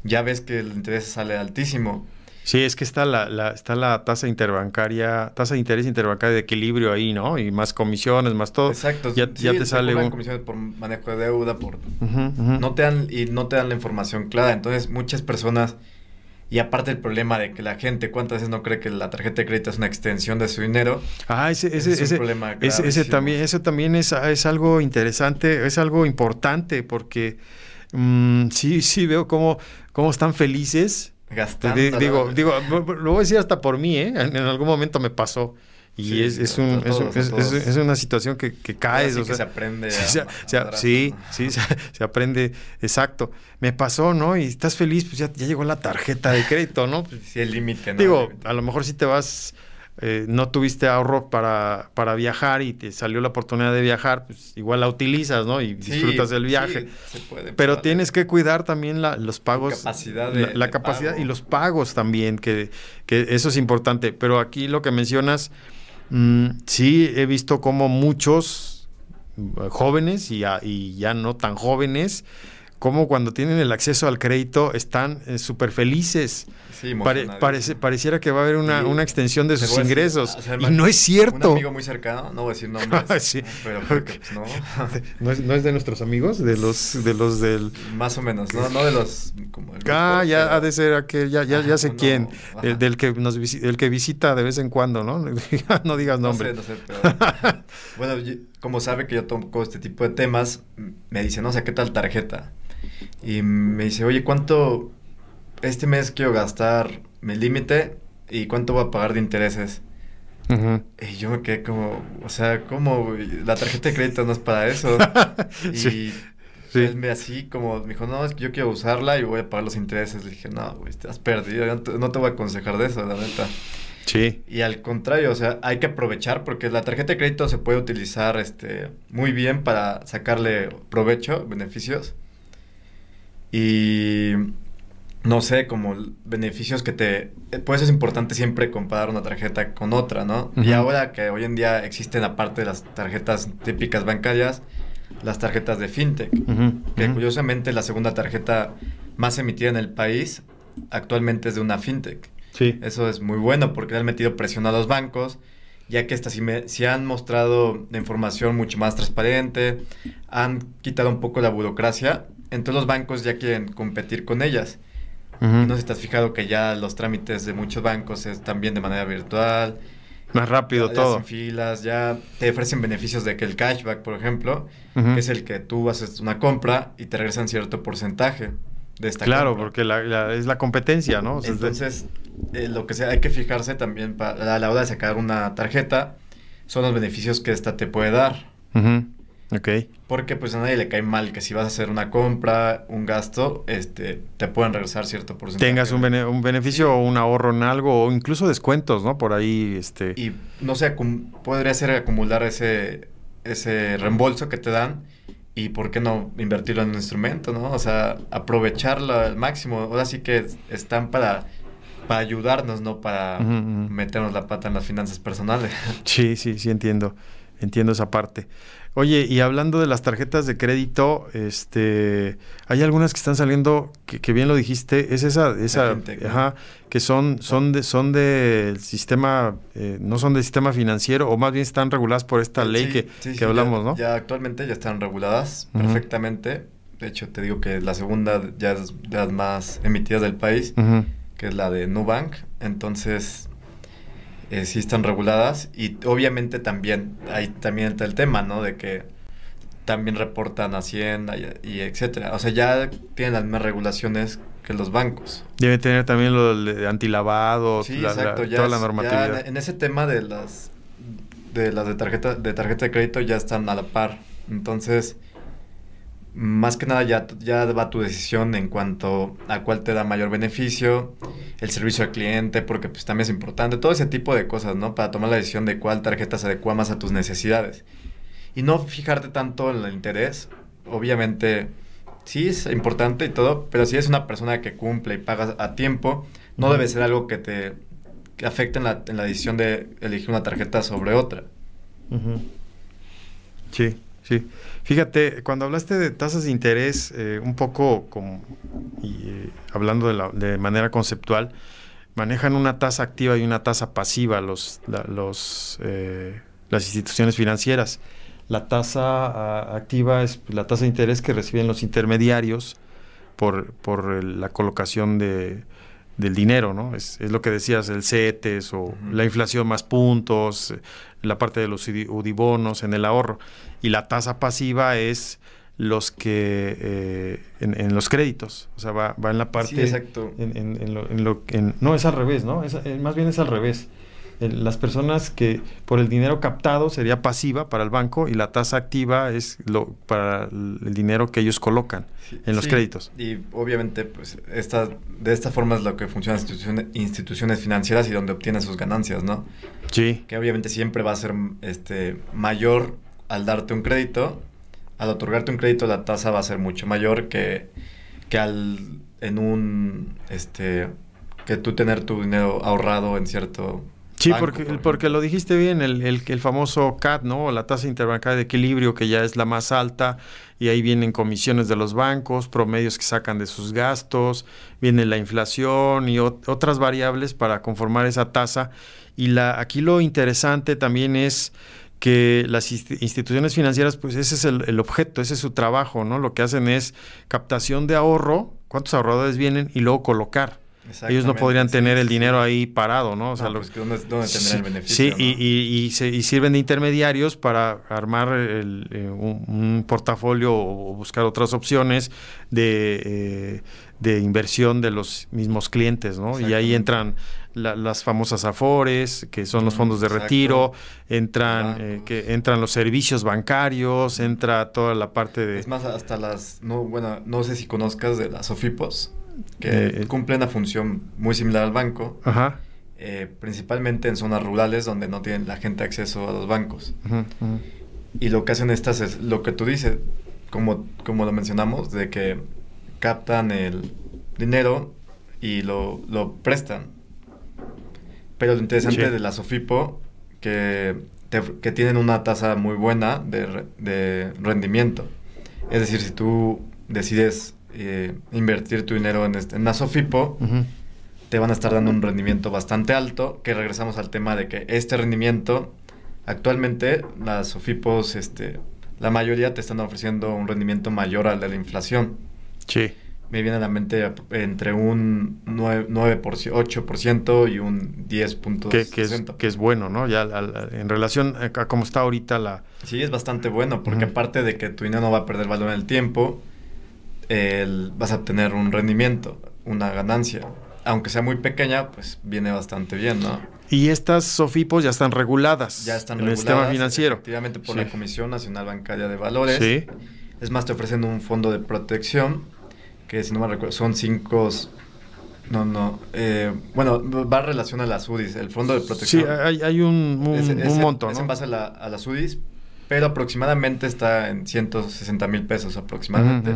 S2: ya ves que el interés sale altísimo.
S1: Sí, es que está la, la- está la tasa interbancaria, tasa de interés interbancaria de equilibrio ahí, ¿no? Y más comisiones, más todo.
S2: Exacto.
S1: Ya,
S2: sí,
S1: ya te sale un...
S2: comisiones por manejo de deuda, por no te dan y no te dan la información clara. Entonces, muchas personas y aparte el problema de que la gente cuántas veces no cree que la tarjeta de crédito es una extensión de su dinero.
S1: Ah, ese, ese,
S2: Ese es un
S1: ese,
S2: problema
S1: ese- también, eso también es, es algo interesante, es algo importante porque mm, sí, sí veo cómo, cómo están felices.
S2: Gastando.
S1: di- digo, digo, lo voy a decir hasta por mí, ¿eh? En, en algún momento me pasó. Y es, es, un, es, una situación que, que caes.
S2: o sea, se aprende.
S1: Sí, sí, sí se, aprende, exacto. Me pasó, ¿no? Y estás feliz, pues ya, ya llegó la tarjeta de crédito, ¿no?
S2: sí, el límite, ¿no?
S1: Digo, a lo mejor si te vas eh, no tuviste ahorro para, para viajar y te salió la oportunidad de viajar, pues igual la utilizas, ¿no? Y disfrutas del viaje. Pero tienes que cuidar también los pagos.
S2: La capacidad,
S1: la, capacidad y los pagos también, que, eso es importante. Pero aquí lo que mencionas, mm, sí he visto como muchos mm, jóvenes y, y ya no tan jóvenes, como cuando tienen el acceso al crédito están eh, súper felices. Sí, parece, pareciera que va a haber una, una extensión de sus ingresos. y no es cierto.
S2: Un amigo muy cercano, no voy a decir nombres. sí. Pero pues,
S1: no. no. es, ¿No es de nuestros amigos? De los, de los del.
S2: Más o menos, ¿no? No de los.
S1: Como ah, ya ha de ser aquel, ya, ya, ya sé quién. El, del que nos el que visita de vez en cuando, ¿no? no digas nombre.
S2: No sé, no sé, pero. bueno, como sabe que yo toco este tipo de temas, me dice, no sé, ¿qué tal tarjeta? Y me dice, oye, ¿cuánto este mes quiero gastar mi límite y cuánto voy a pagar de intereses? Y yo me quedé como, o sea, ¿cómo? La tarjeta de crédito no es para eso. y él me así como, me dijo, no, es que yo quiero usarla y voy a pagar los intereses. Le dije, no, güey, te has perdido, no te, voy a aconsejar de eso, la neta.
S1: Sí.
S2: Y al contrario, o sea, hay que aprovechar porque la tarjeta de crédito se puede utilizar este, muy bien para sacarle provecho, beneficios. Y no sé, como beneficios que te... Pues es importante siempre comparar una tarjeta con otra, ¿no? Y ahora que hoy en día existen, aparte de las tarjetas típicas bancarias, las tarjetas de fintech, que curiosamente la segunda tarjeta más emitida en el país actualmente es de una fintech.
S1: Sí.
S2: Eso es muy bueno porque le han metido presión a los bancos, ya que estas sí, han mostrado la información mucho más transparente, han quitado un poco la burocracia entonces los bancos ya quieren competir con ellas. No sé si estás fijado que ya los trámites de muchos bancos es también de manera virtual.
S1: Más rápido todo.
S2: Sin filas, ya te ofrecen beneficios de que el cashback, por ejemplo, que es el que tú haces una compra y te regresan cierto porcentaje de esta
S1: Claro, porque es la competencia, ¿no?
S2: Entonces, eh, lo que sea, hay que fijarse también para, a la hora de sacar una tarjeta, son los beneficios que esta te puede dar.
S1: Ok.
S2: Porque pues a nadie le cae mal que si vas a hacer una compra, un gasto, este, te puedan regresar cierto porcentaje.
S1: Tengas un, un beneficio o un ahorro en algo o incluso descuentos, ¿no? Por ahí, este...
S2: Y no sé, podría ser acumular ese, ese reembolso que te dan y por qué no invertirlo en un instrumento, ¿no? O sea, aprovecharlo al máximo. Ahora sí que están para para ayudarnos, no para meternos la pata en las finanzas personales.
S1: Sí, sí, sí entiendo. Entiendo esa parte. Oye, y hablando de las tarjetas de crédito, este, hay algunas que están saliendo, que, bien lo dijiste, es esa, esa, ajá, que son, son de, son del sistema, eh, no son del sistema financiero, o más bien están reguladas por esta ley que, que hablamos, ¿no?
S2: Ya actualmente ya están reguladas perfectamente. De hecho, te digo que la segunda ya es de las más emitidas del país, que es la de Nubank. Entonces, eh, sí están reguladas y obviamente también hay también está el tema, ¿no? De que también reportan Hacienda y, etcétera. O sea, ya tienen las mismas regulaciones que los bancos.
S1: Debe tener también lo de antilavado, sí, toda la normatividad.
S2: en, ese tema de las de las de tarjeta de tarjeta de crédito ya están a la par. Entonces, más que nada ya, ya va tu decisión en cuanto a cuál te da mayor beneficio, el servicio al cliente, porque pues también es importante, todo ese tipo de cosas, ¿no? Para tomar la decisión de cuál tarjeta se adecua más a tus necesidades. Y no fijarte tanto en el interés, obviamente sí es importante y todo, pero si es una persona que cumple y paga a tiempo, no debe ser algo que te afecte en la, en la decisión de elegir una tarjeta sobre otra.
S1: Sí. Sí, fíjate, cuando hablaste de tasas de interés, eh, un poco eh, hablando de, la, de, manera conceptual, manejan una tasa activa y una tasa pasiva los, eh, las instituciones financieras. La tasa activa es la tasa de interés que reciben los intermediarios por, por la colocación de, del dinero, ¿no? Es, es, lo que decías, el CETES o la inflación más puntos, la parte de los udibonos en el ahorro. Y la tasa pasiva es los que eh, en, los créditos, o sea, va, va en la parte...
S2: Sí, exacto.
S1: En, en, lo, en lo, no, es al revés, ¿no? Es, eh, más bien es al revés. Las personas que por el dinero captado sería pasiva para el banco y la tasa activa es lo para el dinero que ellos colocan en los créditos.
S2: Y obviamente, pues, esta, de esta forma es lo que funcionan instituciones, instituciones financieras y donde obtienen sus ganancias, ¿no?
S1: Sí.
S2: Que obviamente siempre va a ser este, mayor al darte un crédito. Al otorgarte un crédito, la tasa va a ser mucho mayor que, que al en un este que tú tener tu dinero ahorrado en cierto
S1: Sí, porque, porque lo dijiste bien, el, el, el, famoso CAT, ¿no? La tasa interbancaria de equilibrio, que ya es la más alta, y ahí vienen comisiones de los bancos, promedios que sacan de sus gastos, viene la inflación y otras variables para conformar esa tasa. Y la, aquí lo interesante también es que las instituciones financieras, pues ese es el, el, objeto, ese es su trabajo, ¿no? Lo que hacen es captación de ahorro, cuántos ahorradores vienen y luego colocar ellos no podrían tener el dinero ahí parado, ¿no?
S2: O sea, pues, ¿dónde, dónde sí, el
S1: beneficio? Sí, y, y, se, y, sirven de intermediarios para armar el, eh, un, portafolio o buscar otras opciones de, eh, de inversión de los mismos clientes, ¿no? Y ahí entran las famosas afores, que son los fondos de retiro, entran eh, que entran los servicios bancarios, entra toda la parte de...
S2: Es más, hasta las... No, bueno, no sé si conozcas de las OFIPOS que eh, cumplen una función muy similar al banco, eh, principalmente en zonas rurales donde no tienen la gente acceso a los bancos. Y lo que hacen estas es lo que tú dices, como, como lo mencionamos, de que captan el dinero y lo, lo prestan. Pero lo interesante de la Sofipo, que, que tienen una tasa muy buena de, de rendimiento. Es decir, si tú decides eh, invertir tu dinero en, este, en la Sofipo, te van a estar dando un rendimiento bastante alto, que regresamos al tema de que este rendimiento, actualmente las Sofipos, este, la mayoría te están ofreciendo un rendimiento mayor al de la inflación.
S1: Sí.
S2: Me viene a la mente entre un 9, 8% y un 10.2%.
S1: Que, que, es, que es bueno, ¿no? Ya en relación a, cómo está ahorita la...
S2: Sí, es bastante bueno, porque aparte de que tu dinero no va a perder valor en el tiempo, vas a obtener un rendimiento, una ganancia. Aunque sea muy pequeña, pues viene bastante bien, ¿no?
S1: Y estas SOFIPOS ya están reguladas
S2: ya están
S1: en el sistema financiero.
S2: Efectivamente por la Comisión Nacional Bancaria de Valores.
S1: Sí.
S2: Es más, te ofrecen un fondo de protección que, si no me recuerdo, son cinco... No, no. Eh, bueno, va en relación a las UDIs. El fondo de protección.
S1: Sí, hay, hay un, un, monto,
S2: ¿no? en base a, la, a, las UDIs, pero aproximadamente está en 160 mil pesos aproximadamente.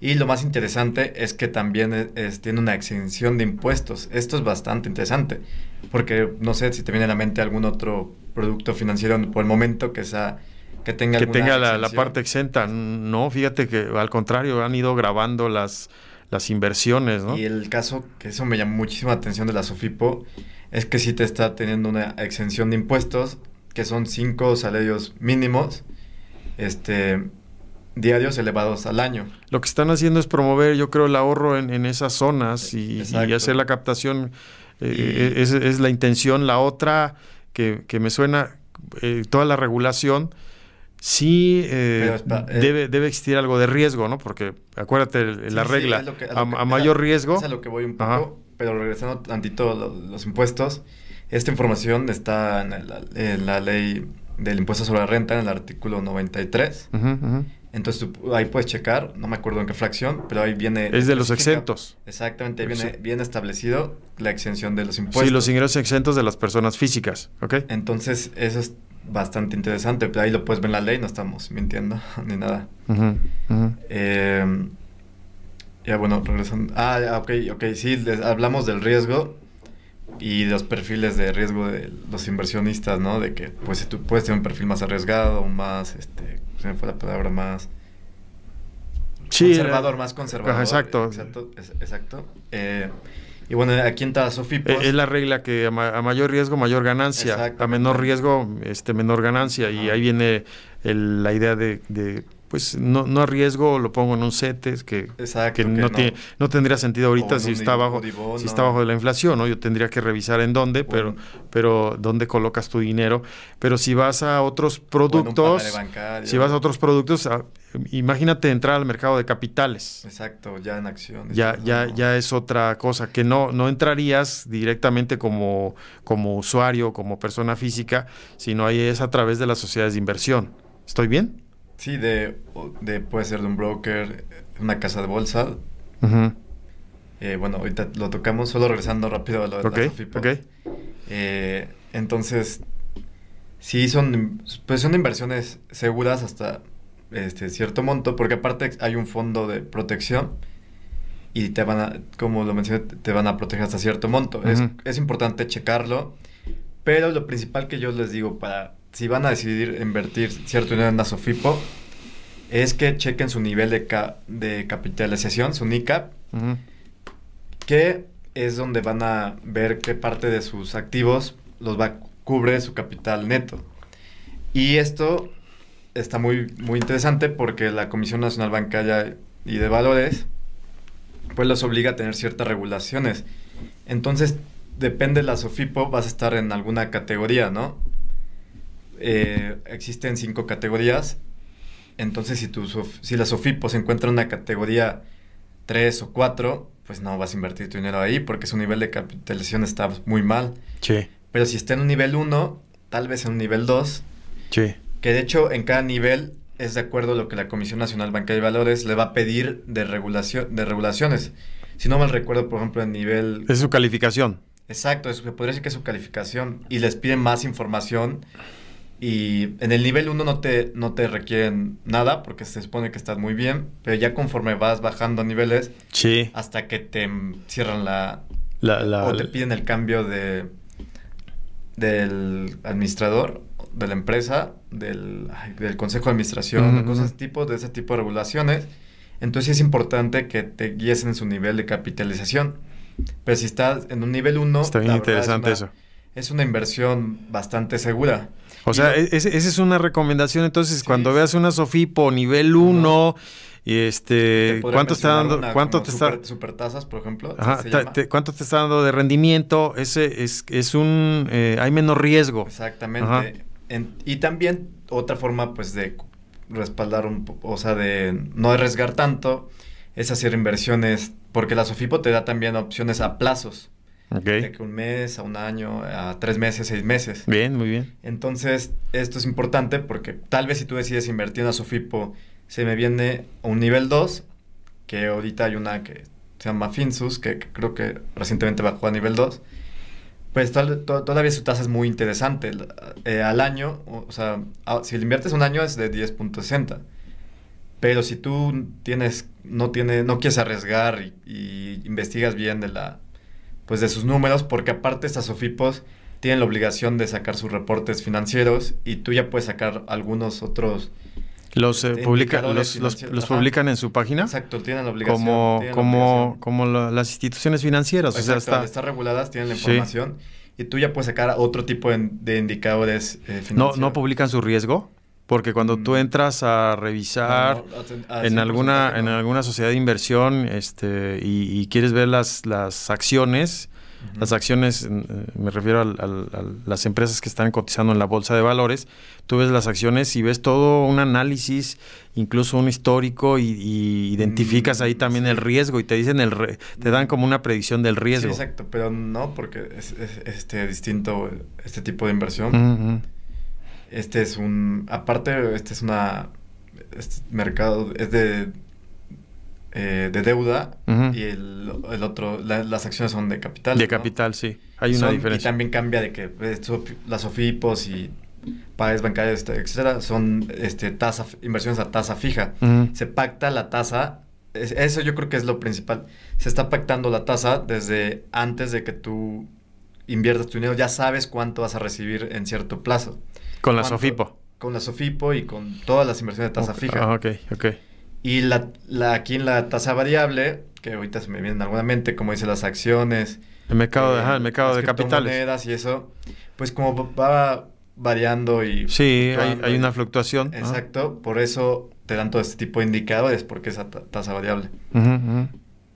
S2: Y lo más interesante es que también tiene una exención de impuestos. Esto es bastante interesante, porque no sé si te viene a la mente algún otro producto financiero por el momento que sea que tenga
S1: que tenga la, parte exenta. No, fíjate que al contrario han ido grabando las las inversiones, ¿no?
S2: Y el caso que eso me llamó muchísima atención de la Sofipo es que sí te está teniendo una exención de impuestos que son cinco salarios mínimos, este diarios elevados al año.
S1: Lo que están haciendo es promover, yo creo, el ahorro en, esas zonas y, hacer la captación. Eh, es, la intención. La otra que, me suena, eh, toda la regulación, sí eh, debe, debe existir algo de riesgo, ¿no? Porque acuérdate, la regla, a, mayor riesgo...
S2: Es a lo que voy un poco, pero regresando tantito los, los impuestos, esta información está en la, ley del impuesto sobre la renta, en el artículo 93. Entonces tú ahí puedes checar, no me acuerdo en qué fracción, pero ahí viene...
S1: Es de los exentos.
S2: Exactamente, ahí viene bien establecido la exención de los impuestos.
S1: Sí, los ingresos exentos de las personas físicas, ¿ok?
S2: Entonces eso es bastante interesante, pero ahí lo puedes ver en la ley, no estamos mintiendo ni nada. Em, ya bueno, regresando... Ah, ok, ok, sí, hablamos del riesgo y los perfiles de riesgo de los inversionistas, ¿no? De que pues tú puedes tener un perfil más arriesgado, más, este, se me fue la palabra más... conservador, más conservador.
S1: exacto.
S2: Exacto. exacto. Eh, y bueno, aquí entra Sofipos.
S1: Es la regla que a, mayor riesgo, mayor ganancia. A menor riesgo, este menor ganancia. Y ahí viene la idea de, pues no, no arriesgo, lo pongo en un CETES que,
S2: Exacto,
S1: que
S2: que
S1: no,
S2: no.
S1: tiene, no tendría sentido ahorita si
S2: un
S1: está bajo, si está bajo de la inflación, ¿no? Yo tendría que revisar en dónde, pero, pero dónde colocas tu dinero. Pero si vas a otros productos,
S2: bancario.
S1: si vas a otros productos, ah, imagínate entrar al mercado de capitales.
S2: Exacto, ya en acciones.
S1: Ya, ya,
S2: no.
S1: ya es otra cosa, que no, no entrarías directamente como, como usuario, como persona física, sino ahí es a través de las sociedades de inversión. ¿Estoy bien?
S2: Sí, de, de puede ser de un broker, una casa de bolsa. Eh, bueno, ahorita lo tocamos, solo regresando rápido a lo de
S1: Ok,
S2: las. Eh, entonces, sí son, pues son inversiones seguras hasta este cierto monto, porque aparte hay un fondo de protección y te van a, como lo mencioné, te van a proteger hasta cierto monto. es, es importante checarlo, pero lo principal que yo les digo para, si van a decidir invertir cierto dinero en una SOFIPO, es que chequen su nivel de, ca- de capitalización, su NICAP, que es donde van a ver qué parte de sus activos los va cubre su capital neto. Y esto está muy, muy interesante porque la Comisión Nacional Bancaria y de Valores pues los obliga a tener ciertas regulaciones. Entonces, depende de la SOFIPO, vas a estar en alguna categoría, ¿no? Eh, existen cinco categorías. Entonces, si, tu si la SOFIPO se encuentra en una categoría 3 o 4, pues no vas a invertir tu dinero ahí porque su nivel de capitalización está muy mal.
S1: Sí,
S2: Pero si está en un nivel 1, tal vez en un nivel 2,
S1: sí.
S2: que de hecho en cada nivel es de acuerdo a lo que la Comisión Nacional Bancaria y Valores le va a pedir de, regulación, de regulaciones. Si no mal recuerdo, por ejemplo, en nivel...
S1: Es su calificación.
S2: Exacto, se podría decir que es su calificación y les piden más información y en el nivel 1 no te, no te requieren nada porque se supone que estás muy bien, pero ya conforme vas bajando niveles
S1: Sí.
S2: hasta que te mm, cierran la...
S1: La, la-
S2: o te piden el cambio de del administrador de la empresa, del, ay, del consejo de administración,
S1: Ujú,
S2: cosas
S1: ujú.
S2: tipo de ese tipo de regulaciones. Entonces es importante que te guíes en su nivel de capitalización. Pero si estás en un nivel 1,
S1: Está bien interesante eso.
S2: Es una inversión bastante segura.
S1: O sea, e- esa es una recomendación. Entonces,
S2: Sí.
S1: cuando veas una Sofipo nivel 1, y este, ¿cuánto está dando?
S2: una
S1: ¿Cuánto te está?
S2: super, supertasas, por ejemplo. así
S1: Ajá,
S2: se
S1: ta-
S2: llama.
S1: te- ¿Cuánto te está dando de rendimiento? Ese es, es un, eh, hay menos riesgo.
S2: Exactamente. En- y también otra forma, pues, de respaldar un o sea, de no arriesgar tanto, es hacer inversiones, porque la Sofipo te da también opciones a plazos,
S1: Ok.
S2: de que un mes, a un año, a tres meses, seis meses.
S1: Bien, muy bien.
S2: Entonces, esto es importante porque tal vez si tú decides invertir en la Sofipo, se me viene a un nivel 2, que ahorita hay una que se llama Finsus, que, que creo que recientemente bajó a nivel 2. Pues tal- to- todavía su tasa es muy interesante. Eh, al año, o, o sea, a- si le inviertes un año es de 10.60. Pero si tú tienes, no tiene, no quieres arriesgar y, y investigas bien de la, pues de sus números, porque aparte estas Sofipos tienen la obligación de sacar sus reportes financieros y tú ya puedes sacar algunos otros.
S1: Los, eh,
S2: Este,
S1: publica, los, los- los publican en su página
S2: Exacto, tienen la obligación.
S1: como,
S2: tienen la
S1: como,
S2: obligación.
S1: como la- las instituciones financieras. o sea,
S2: Exacto,
S1: está,
S2: estar reguladas, tienen la
S1: Sí.
S2: información y tú ya puedes sacar otro tipo de, de indicadores eh,
S1: no,
S2: financieros.
S1: no publican su riesgo. Porque cuando tú
S2: Mm.
S1: entras a revisar
S2: No,
S1: en alguna en alguna sociedad de inversión este y, y quieres ver las, las acciones las acciones eh, me refiero a las empresas que están cotizando en la bolsa de valores tú ves las acciones y ves todo un análisis incluso un histórico y, y identificas
S2: Mm,
S1: ahí también
S2: sí.
S1: el riesgo y te dicen el re- te dan como una predicción del riesgo
S2: Sí, exacto, pero no porque es, es- este distinto este tipo de inversión. Este es un aparte este es una este mercado es de eh, de deuda y el, el otro la- las acciones son de capital.
S1: de
S2: ¿no?
S1: capital sí hay una
S2: Son-
S1: diferencia
S2: Y también cambia de que eh, las SOFIPOS y pagues bancarios, este, etcétera, son este, tasa, inversiones a tasa fija. Se pacta la tasa, es- eso yo creo que es lo principal. Se está pactando la tasa desde antes de que tú inviertas tu dinero, ya sabes cuánto vas a recibir en cierto plazo.
S1: Con la
S2: ¿Cuánto?
S1: Sofipo
S2: Con la SOFIPO y con todas las inversiones de tasa fija.
S1: ah, ok ok
S2: Y la, la, aquí en la tasa variable, que ahorita se me viene en alguna mente, como dice las acciones,
S1: el mercado de,
S2: eh,
S1: ajá, el mercado
S2: las
S1: de capitales
S2: y eso, pues como va variando y...
S1: sí hay, una fluctuación ajá.
S2: Exacto, por eso te dan todo este tipo de indicadores porque esa tasa variable.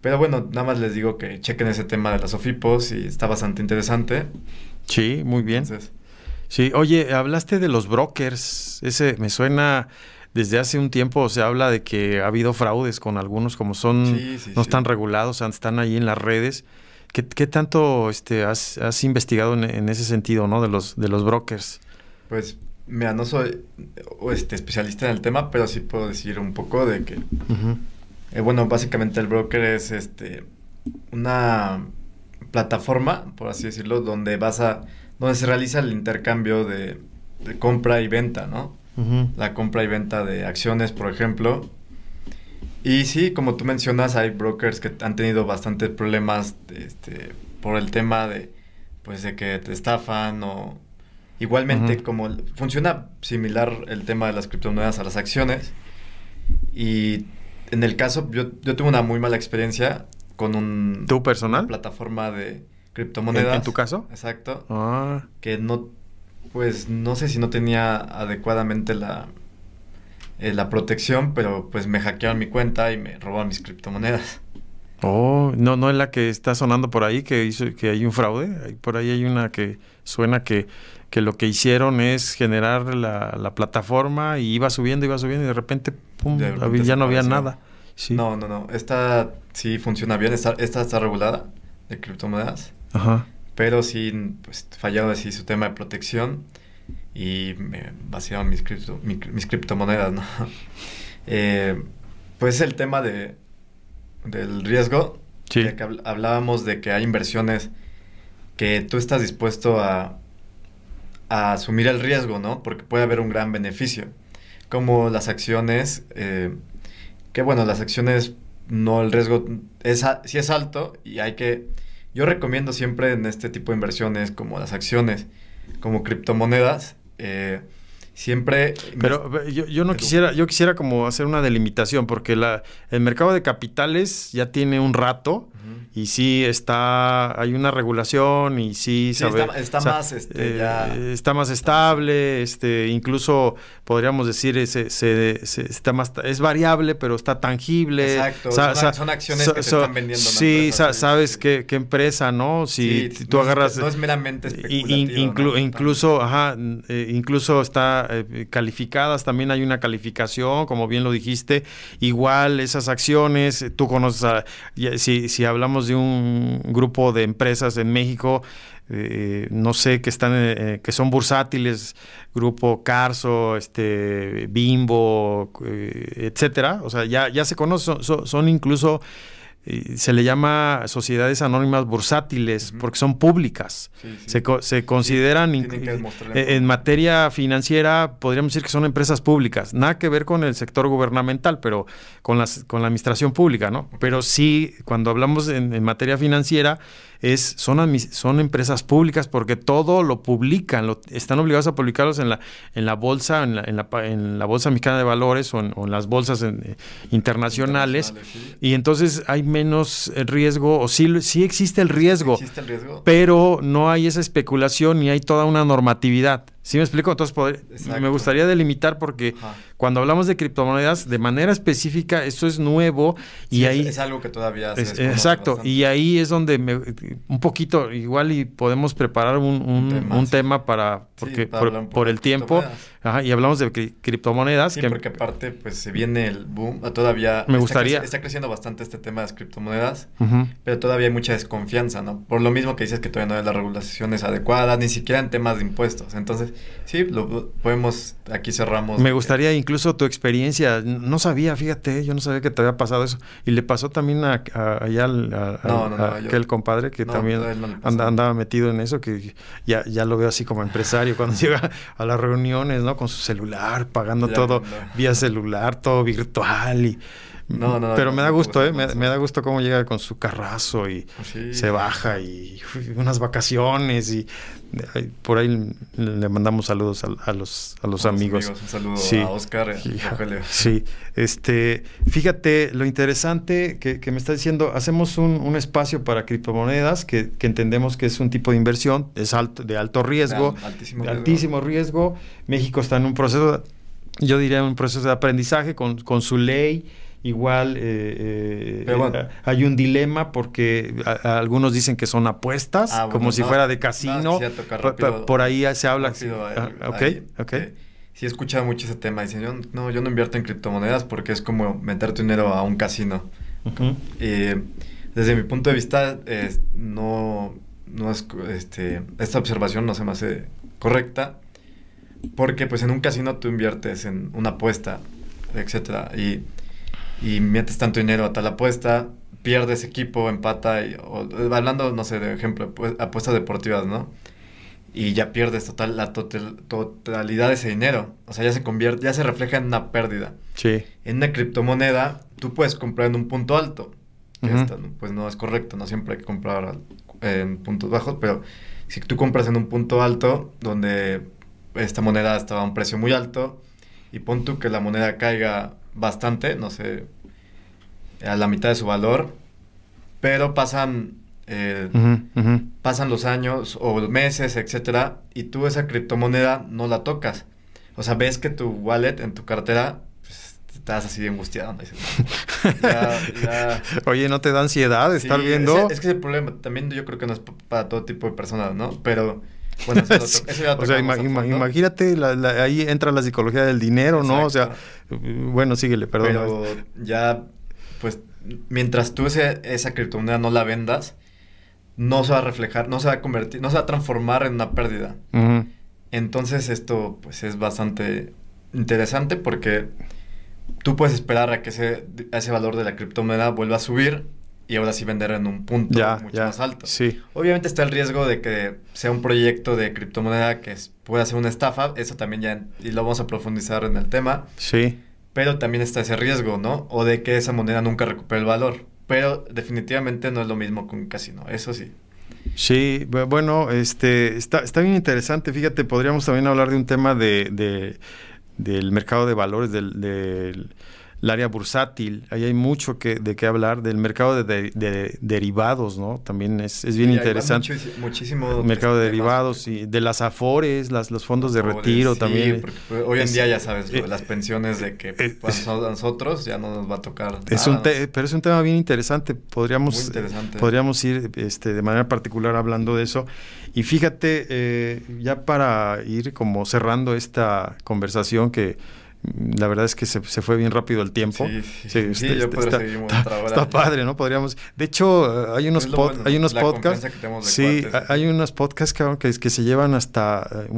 S2: Pero bueno, nada más les digo que chequen ese tema de las OFIPOS y está bastante interesante.
S1: Sí, muy bien. Sí, oye, hablaste de los brokers. Ese me suena desde hace un tiempo se habla de que ha habido fraudes con algunos, como son, no están regulados, están ahí en las redes. ¿Qué, tanto este, has, investigado en, ese sentido, ¿no? De los, de los brokers.
S2: Pues, mira, no soy este, especialista en el tema, pero sí puedo decir un poco de que, eh, bueno, básicamente el broker es este, una plataforma, por así decirlo, donde vas a, donde se realiza el intercambio de, de compra y venta, ¿no? la compra y venta de acciones, por ejemplo. Y sí, como tú mencionas, hay brokers que han tenido bastantes problemas este, por el tema de, pues, de que te estafan o... Igualmente, como funciona similar el tema de las criptomonedas a las acciones. Y en el caso, yo, yo tuve una muy mala experiencia con un...
S1: ¿Tu personal?
S2: plataforma de criptomonedas.
S1: ¿En, tu caso?
S2: Exacto.
S1: Ah.
S2: Que no pues no sé si no tenía adecuadamente la, eh, la protección, pero pues me hackearon mi cuenta y me robaron mis criptomonedas.
S1: Oh, no, no es la que está sonando por ahí que hizo que hay un fraude. Por ahí hay una que suena que, que lo que hicieron es generar la, la, plataforma y iba subiendo, iba subiendo y de repente, pum, ya no había nada.
S2: Sí. No, no, no. Esta sí funciona bien. Esta, esta está regulada de criptomonedas.
S1: Ajá
S2: pero sí pues, fallado así su tema de protección y me vaciaron mis, mis criptomonedas, ¿no? eh, pues el tema de, del riesgo,
S1: sí.
S2: que hablábamos de que hay inversiones que tú estás dispuesto a, a, asumir el riesgo, ¿no? Porque puede haber un gran beneficio, como las acciones, eh, que bueno, las acciones no, el riesgo es, sí es alto y hay que yo recomiendo siempre en este tipo de inversiones como las acciones, como criptomonedas, eh, siempre...
S1: Pero yo, yo no quisiera, yo quisiera como hacer una delimitación, porque la, el mercado de capitales ya tiene un rato y sí está, hay una regulación y sí,
S2: está, más, este,
S1: eh, está más estable, este, incluso podríamos decir se, se, está más, es variable, pero está tangible.
S2: Exacto, son, acciones que se están vendiendo.
S1: Sí, sabes qué, qué, empresa, ¿no? Si tú agarras...
S2: No es meramente especulativo.
S1: Incluso, ajá, eh, incluso está eh, calificadas, también hay una calificación, como bien lo dijiste, igual esas acciones, tú conoces, a, si, si hablamos de un grupo de empresas en México, eh, no sé, que están, eh, que son bursátiles, grupo Carso, este, Bimbo, eh, etcétera. O sea, ya, ya se conocen, son incluso se le llama sociedades anónimas bursátiles porque son públicas. Se, se, consideran en materia financiera, podríamos decir que son empresas públicas. Nada que ver con el sector gubernamental, pero con, las, con la administración pública, ¿no? Pero sí, cuando hablamos en materia financiera, es, son, son empresas públicas porque todo lo publican, lo, están obligados a publicarlos en la, en la bolsa, en la, en la, en la bolsa mexicana de valores o en, las bolsas eh, internacionales, y entonces hay menos riesgo, o sí, sí existe el riesgo,
S2: existe el riesgo,
S1: pero no hay esa especulación y hay toda una normatividad. ¿Sí me explico? Entonces, me gustaría delimitar porque cuando hablamos de criptomonedas, de manera específica, esto es nuevo y ahí...
S2: Es, algo que todavía
S1: se Exacto, y ahí es donde me, un poquito, igual y podemos preparar un, un, tema para... Porque por, el tiempo, y hablamos de criptomonedas.
S2: Sí, porque aparte, pues se viene el boom, todavía...
S1: Me gustaría...
S2: está creciendo bastante este tema de las criptomonedas, pero todavía hay mucha desconfianza, ¿no? Por lo mismo que dices que todavía no hay las regulaciones adecuadas, ni siquiera en temas de impuestos. Entonces, sí, lo podemos, aquí cerramos.
S1: Me gustaría incluso tu experiencia, no sabía, fíjate, yo no sabía que te había pasado eso. Y le pasó también a, allá al, a, aquel compadre que también andaba metido en eso, que ya, ya lo veo así como empresario cuando llega a las reuniones, ¿no? Con su celular, pagando todo vía celular, todo virtual y no, no, Pero me da gusto, ¿eh? Me, da gusto cómo llega con su carrazo y se baja y unas vacaciones y por ahí le mandamos saludos a, los, a los amigos.
S2: Un saludo a Oscar
S1: Sí, este, fíjate lo interesante que, me está diciendo, hacemos un, espacio para criptomonedas que, entendemos que es un tipo de inversión, es alto, de alto riesgo,
S2: altísimo,
S1: altísimo riesgo. México está en un proceso yo diría un proceso de aprendizaje con, con su ley. Igual eh, eh, hay un dilema porque algunos dicen que son apuestas, ah, como si fuera de casino. por, ahí se habla.
S2: Ah, ok, ok. sí he escuchado mucho ese tema. Dicen, yo no, yo no invierto en criptomonedas porque es como meter tu dinero a un casino. desde mi punto de vista, no, no es, este, esta observación no se me hace correcta porque pues en un casino tú inviertes en una apuesta, etcétera, y, y metes tanto dinero a tal apuesta, pierdes equipo, empata, y, hablando, no sé, de ejemplo, pues, apuestas deportivas, ¿no? Y ya pierdes total, la totalidad de ese dinero. O sea, ya se convierte, ya se refleja en una pérdida.
S1: Sí.
S2: En una criptomoneda, tú puedes comprar en un punto alto. pues no es correcto, no siempre hay que comprar en puntos bajos, pero si tú compras en un punto alto, donde esta moneda estaba a un precio muy alto y pon tú que la moneda caiga bastante, no sé, a la mitad de su valor, pero pasan, eh, pasan los años o meses, etcétera, y tú esa criptomoneda no la tocas. O sea, ves que tu wallet en tu cartera pues, estás así angustiado.
S1: Oye, ¿no te da ansiedad estar viendo?
S2: Es, que ese problema también yo creo que no es para todo tipo de personas, ¿no? Pero bueno,
S1: o sea, imagínate, ahí entra la psicología del dinero, ¿no? O sea, bueno, síguele, perdón.
S2: Pero ya, pues, mientras tú esa criptomoneda no la vendas, no se va a reflejar, no se va a convertir, no se va a transformar en una pérdida. Entonces esto, pues, es bastante interesante porque tú puedes esperar a que ese, ese valor de la criptomoneda vuelva a subir y ahora sí vender en un punto mucho más alto.
S1: Sí.
S2: Obviamente está el riesgo de que sea un proyecto de criptomoneda que pueda ser una estafa, eso también ya, y lo vamos a profundizar en el tema.
S1: Sí.
S2: Pero también está ese riesgo, ¿no? O de que esa moneda nunca recupere el valor. Pero definitivamente no es lo mismo con un casino, eso sí.
S1: Sí, bueno, este, está, está bien interesante. Fíjate, podríamos también hablar de un tema de, de del mercado de valores, del, del el área bursátil, ahí hay mucho que, de qué hablar, del mercado de, derivados, ¿no? También es, bien interesante.
S2: muchísimo.
S1: mercado de derivados y de las afores, las, los fondos de retiro también.
S2: Porque hoy en día ya sabes, eh, las pensiones de que eh, pues, a nosotros ya no nos va a tocar.
S1: Es un pero es un tema bien interesante, podríamos, podríamos ir este, de manera particular hablando de eso. Y fíjate, eh, ya para ir como cerrando esta conversación que la verdad es que se, se, fue bien rápido el tiempo.
S2: Sí, sí, sí, yo
S1: está, seguir está, está, padre, ¿no? Podríamos. De hecho, hay unos, hay unos podcasts. sí, hay unos podcasts que, que, se llevan hasta eh,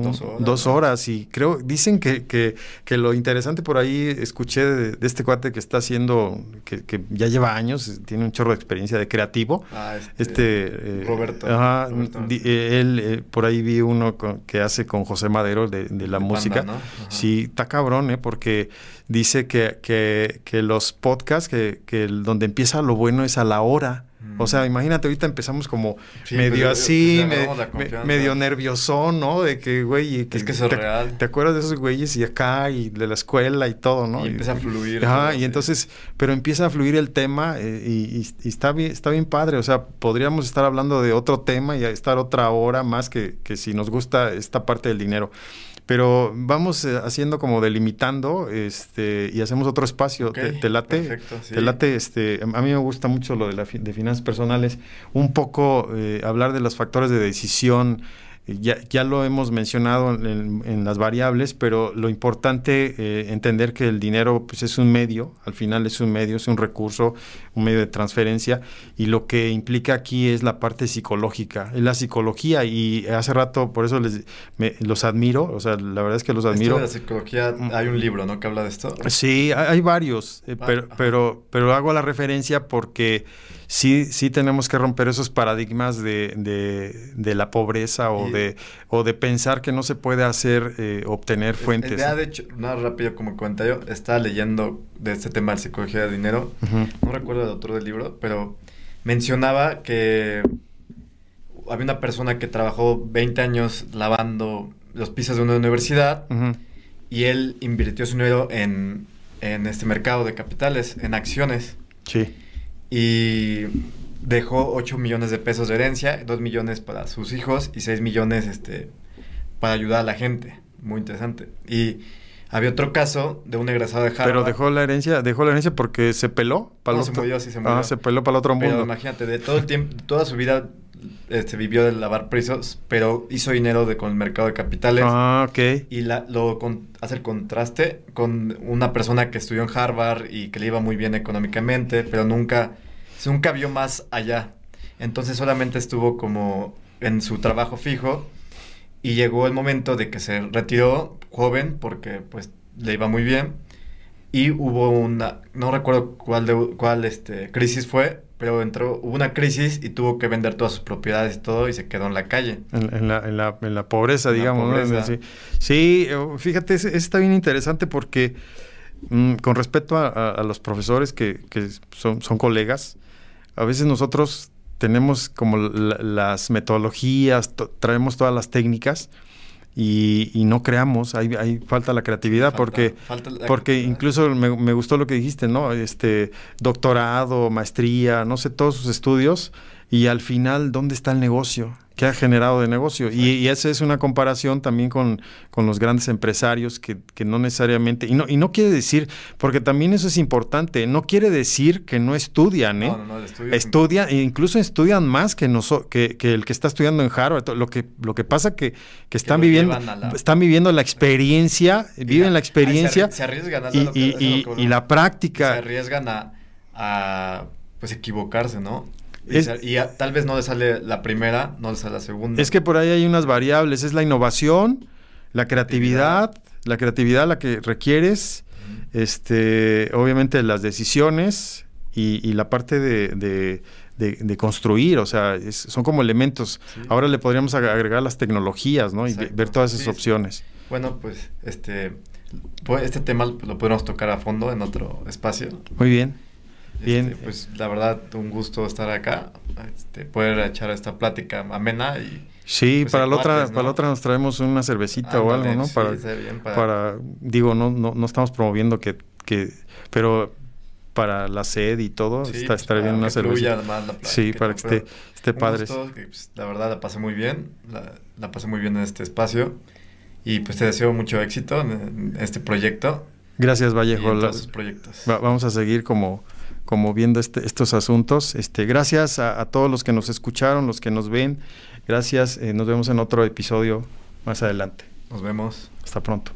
S1: dos, horas, Y creo, dicen que, que, que, lo interesante por ahí, escuché de, este cuate que está haciendo, que, que, ya lleva años, tiene un chorro de experiencia de creativo.
S2: Ah, este. este
S1: eh, Roberto. Ajá, eh, él, por ahí vi uno que hace con José Madero de, de la música. Sí, está cabrón, ¿eh? Porque dice que, que, que los podcasts, que, que, donde empieza lo bueno es a la hora. O sea, mm. imagínate, ahorita empezamos como medio pues, así, medio nerviosón, ¿no? De que, güey...
S2: es que eso
S1: te,
S2: real.
S1: ¿Te acuerdas de esos güeyes y acá y de la escuela y todo, ¿no?
S2: Y, empieza a fluir.
S1: Ajá, y entonces, pero empieza a fluir el tema eh, y, y, está, bien, está bien padre. O sea, podríamos estar hablando de otro tema y estar otra hora más que, que si nos gusta esta parte del dinero pero vamos eh, haciendo como delimitando este y hacemos otro espacio ¿Te, late
S2: perfecto, sí.
S1: te late este a mí me gusta mucho lo de la de finanzas personales un poco eh, hablar de los factores de decisión ya, ya lo hemos mencionado en, las variables, pero lo importante eh, entender que el dinero pues, es un medio, al final es un medio, es un recurso, un medio de transferencia, y lo que implica aquí es la parte psicológica, es la psicología, y hace rato por eso les, los admiro, o sea, la verdad es que los admiro.
S2: de la psicología, hay un libro, ¿no?, que habla de esto.
S1: Sí, hay, varios, eh, pero, pero, pero hago la referencia porque sí, sí tenemos que romper esos paradigmas de, de, la pobreza o, de, o de pensar que no se puede hacer, eh, obtener fuentes.
S2: Ya, de hecho, nada rápido como comentario, estaba leyendo de este tema de psicología de dinero, no recuerdo el autor del libro, pero mencionaba que había una persona que trabajó 20 años lavando los pisos de una universidad y él invirtió su dinero en, en este mercado de capitales, en acciones.
S1: Sí
S2: y dejó 8 millones de pesos de herencia, 2 millones para sus hijos y 6 millones este, para ayudar a la gente. Muy interesante. Y había otro caso de un egresado de Harvard.
S1: Pero dejó la herencia, dejó la herencia porque se peló
S2: para no, se murió, sí se murió.
S1: Ah, se peló para el otro
S2: pero
S1: mundo.
S2: imagínate, de todo el tiempo, toda su vida este, vivió de lavar precios, pero hizo dinero de, con el mercado de capitales.
S1: Ah, ok.
S2: Y la, lo con, hace el contraste con una persona que estudió en Harvard y que le iba muy bien económicamente, pero nunca, nunca vio más allá. Entonces solamente estuvo como en su trabajo fijo y llegó el momento de que se retiró joven porque pues le iba muy bien y hubo una, no recuerdo cuál, de, cuál este, crisis fue, pero entró, hubo una crisis y tuvo que vender todas sus propiedades y todo y se quedó en la calle.
S1: En, la, en, la, en la, pobreza, digamos. Sí. Eh, fíjate, está bien interesante porque mm, con respecto a, los profesores que, que son, son, colegas, a veces nosotros tenemos como las metodologías, traemos todas las técnicas y, no creamos, hay, hay, falta la creatividad porque, porque incluso me, me, gustó lo que dijiste, ¿no? Este doctorado, maestría, no sé, todos sus estudios y al final, ¿dónde está el negocio? ¿Qué ha generado de negocio? Y, esa es una comparación también con, con los grandes empresarios que, que, no necesariamente, y no, y no quiere decir, porque también eso es importante, no quiere decir que no estudian, ¿eh? No, no, no, estudian, e incluso estudian más que, que, que, el que está estudiando en Harvard. Lo que, lo que pasa que, que están viviendo, están viviendo la experiencia, viven la experiencia
S2: se, arriesgan
S1: y, y, y, la práctica.
S2: Se arriesgan a, a pues equivocarse, ¿no? Y, tal vez no le sale la primera, no le sale la segunda.
S1: Es que por ahí hay unas variables, es la innovación, la creatividad, la creatividad la que requieres, este, obviamente las decisiones y, la parte de, construir, o sea, son como elementos. Ahora le podríamos agregar las tecnologías, ¿no? Y ver todas esas opciones.
S2: Bueno, pues este, pues, este tema lo podemos tocar a fondo en otro espacio.
S1: Muy bien.
S2: Bien. Este, pues la verdad, un gusto estar acá, este, poder echar esta plática amena y...
S1: Sí, pues, para, la otra, para la otra nos traemos una cervecita o algo, ¿no? para, para... digo, no, no, no estamos promoviendo que, que, pero para la sed y todo, está, pues, estaría bien una cervecita. sí, para que esté, esté padre.
S2: Pues, la verdad la pasé muy bien, la, la, pasé muy bien en este espacio y pues te deseo mucho éxito en, este proyecto.
S1: Gracias Vallejo.
S2: Y proyectos.
S1: vamos a seguir como como viendo este, estos asuntos. Este, gracias a, todos los que nos escucharon, los que nos ven. Gracias. Eh, nos vemos en otro episodio más adelante.
S2: Nos vemos.
S1: Hasta pronto.